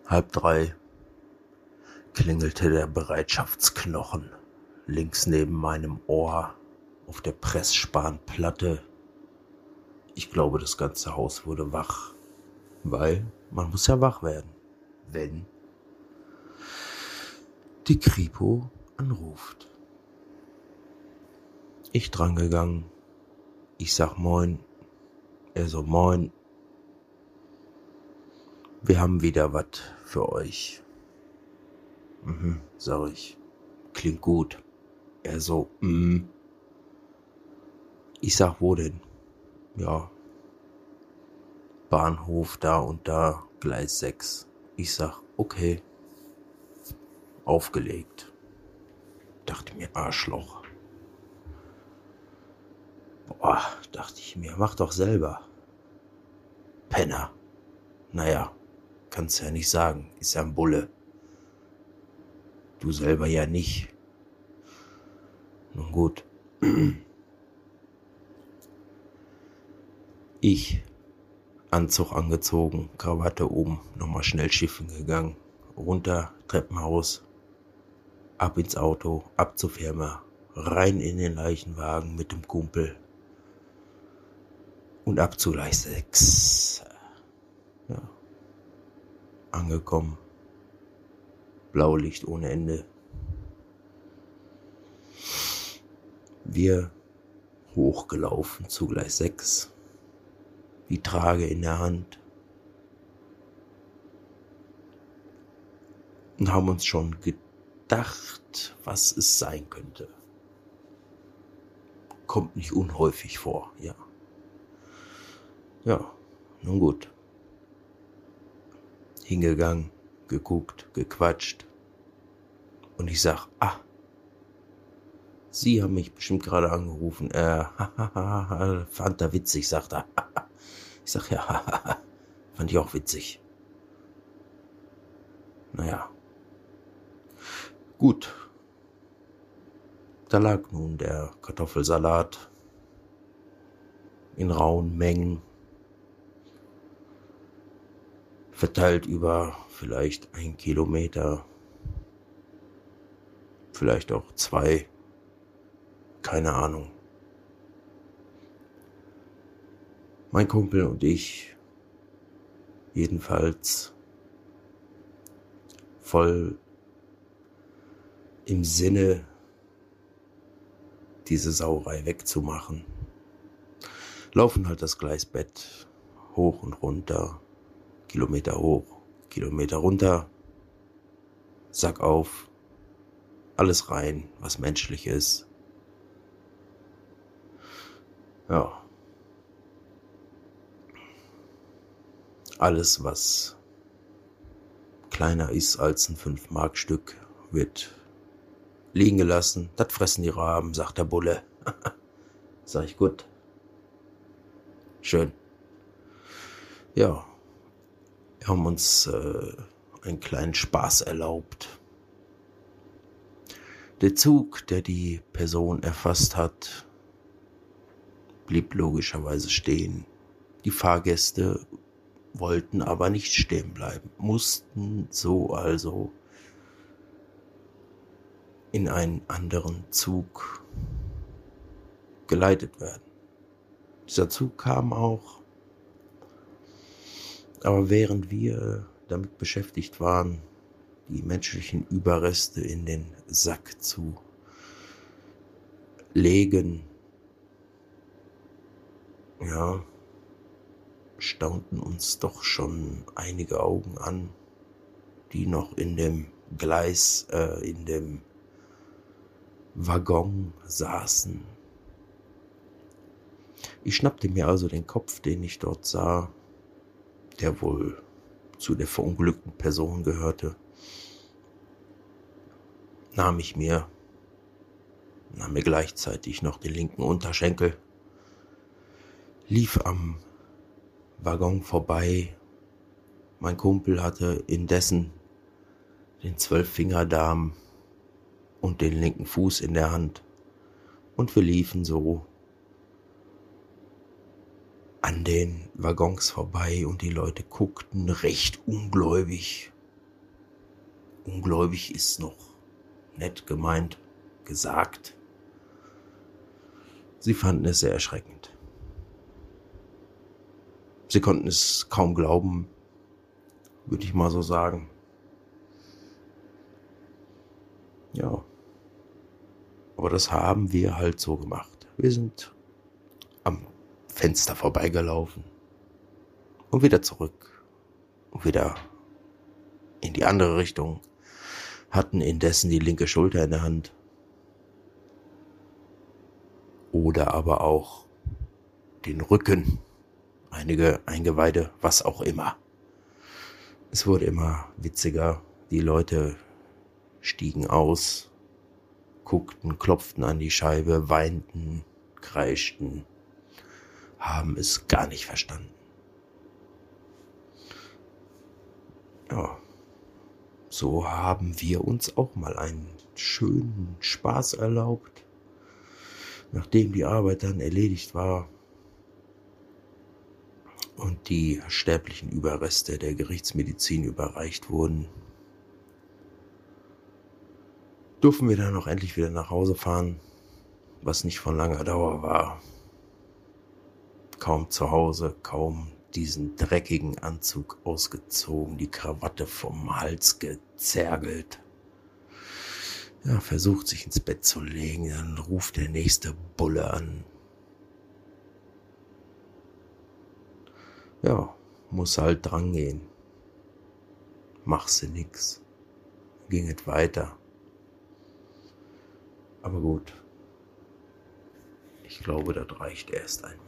halb drei, klingelte der Bereitschaftsknochen links neben meinem Ohr auf der Pressspanplatte. Ich glaube, das ganze Haus wurde wach, weil man muss ja wach werden wenn die Kripo anruft. Ich dran gegangen. Ich sag moin. Er so moin. Wir haben wieder was für euch. Mhm, sag ich. Klingt gut. Er so, mhm. Ich sag, wo denn? Ja. Bahnhof da und da, Gleis 6. Ich sag, okay. Aufgelegt. Dachte mir, Arschloch. Boah, dachte ich mir, mach doch selber. Penner. Naja, kannst ja nicht sagen, ist ja ein Bulle. Du selber ja nicht. Nun gut. Ich Anzug angezogen, Krawatte oben, nochmal schnell schiffen gegangen, runter, Treppenhaus, ab ins Auto, ab zur Firma, rein in den Leichenwagen mit dem Kumpel und ab zu Gleis 6. Ja. Angekommen. Blaulicht ohne Ende. Wir hochgelaufen zu Gleis 6, die Trage in der Hand und haben uns schon gedacht, was es sein könnte. Kommt nicht unhäufig vor, ja. Ja, nun gut. Hingegangen, geguckt, gequatscht. Und ich sag, ah, Sie haben mich bestimmt gerade angerufen. Äh, fand er witzig, sagt er. Ich sag, ja, fand ich auch witzig. Naja. Gut. Da lag nun der Kartoffelsalat in rauen Mengen, verteilt über vielleicht ein Kilometer, vielleicht auch zwei keine Ahnung. Mein Kumpel und ich jedenfalls voll im Sinne, diese Sauerei wegzumachen. Laufen halt das Gleisbett hoch und runter, Kilometer hoch, Kilometer runter, Sack auf, alles rein, was menschlich ist. Ja. Alles, was kleiner ist als ein 5-Mark-Stück, wird liegen gelassen. Das fressen die Raben, sagt der Bulle. Sag ich gut. Schön. Ja, wir haben uns äh, einen kleinen Spaß erlaubt. Der Zug, der die Person erfasst hat, blieb logischerweise stehen. Die Fahrgäste wollten aber nicht stehen bleiben, mussten so also in einen anderen Zug geleitet werden. Dieser Zug kam auch, aber während wir damit beschäftigt waren, die menschlichen Überreste in den Sack zu legen, ja, staunten uns doch schon einige Augen an, die noch in dem Gleis, äh, in dem Waggon saßen. Ich schnappte mir also den Kopf, den ich dort sah, der wohl zu der verunglückten Person gehörte, nahm ich mir, nahm mir gleichzeitig noch den linken Unterschenkel, lief am Waggon vorbei. Mein Kumpel hatte indessen den Zwölffingerdarm und den linken Fuß in der Hand. Und wir liefen so an den Waggons vorbei und die Leute guckten recht ungläubig. Ungläubig ist noch nett gemeint, gesagt. Sie fanden es sehr erschreckend. Sie konnten es kaum glauben, würde ich mal so sagen. Ja. Aber das haben wir halt so gemacht. Wir sind am Fenster vorbeigelaufen und wieder zurück und wieder in die andere Richtung, hatten indessen die linke Schulter in der Hand oder aber auch den Rücken einige Eingeweide, was auch immer. Es wurde immer witziger. Die Leute stiegen aus, guckten, klopften an die Scheibe, weinten, kreischten, haben es gar nicht verstanden. Ja, so haben wir uns auch mal einen schönen Spaß erlaubt. Nachdem die Arbeit dann erledigt war, und die sterblichen Überreste der Gerichtsmedizin überreicht wurden, durften wir dann auch endlich wieder nach Hause fahren, was nicht von langer Dauer war. Kaum zu Hause, kaum diesen dreckigen Anzug ausgezogen, die Krawatte vom Hals gezergelt. Ja, versucht sich ins Bett zu legen, dann ruft der nächste Bulle an. Ja, muss halt drangehen. Machst du nix. Ging es weiter. Aber gut. Ich glaube, das reicht erst einmal.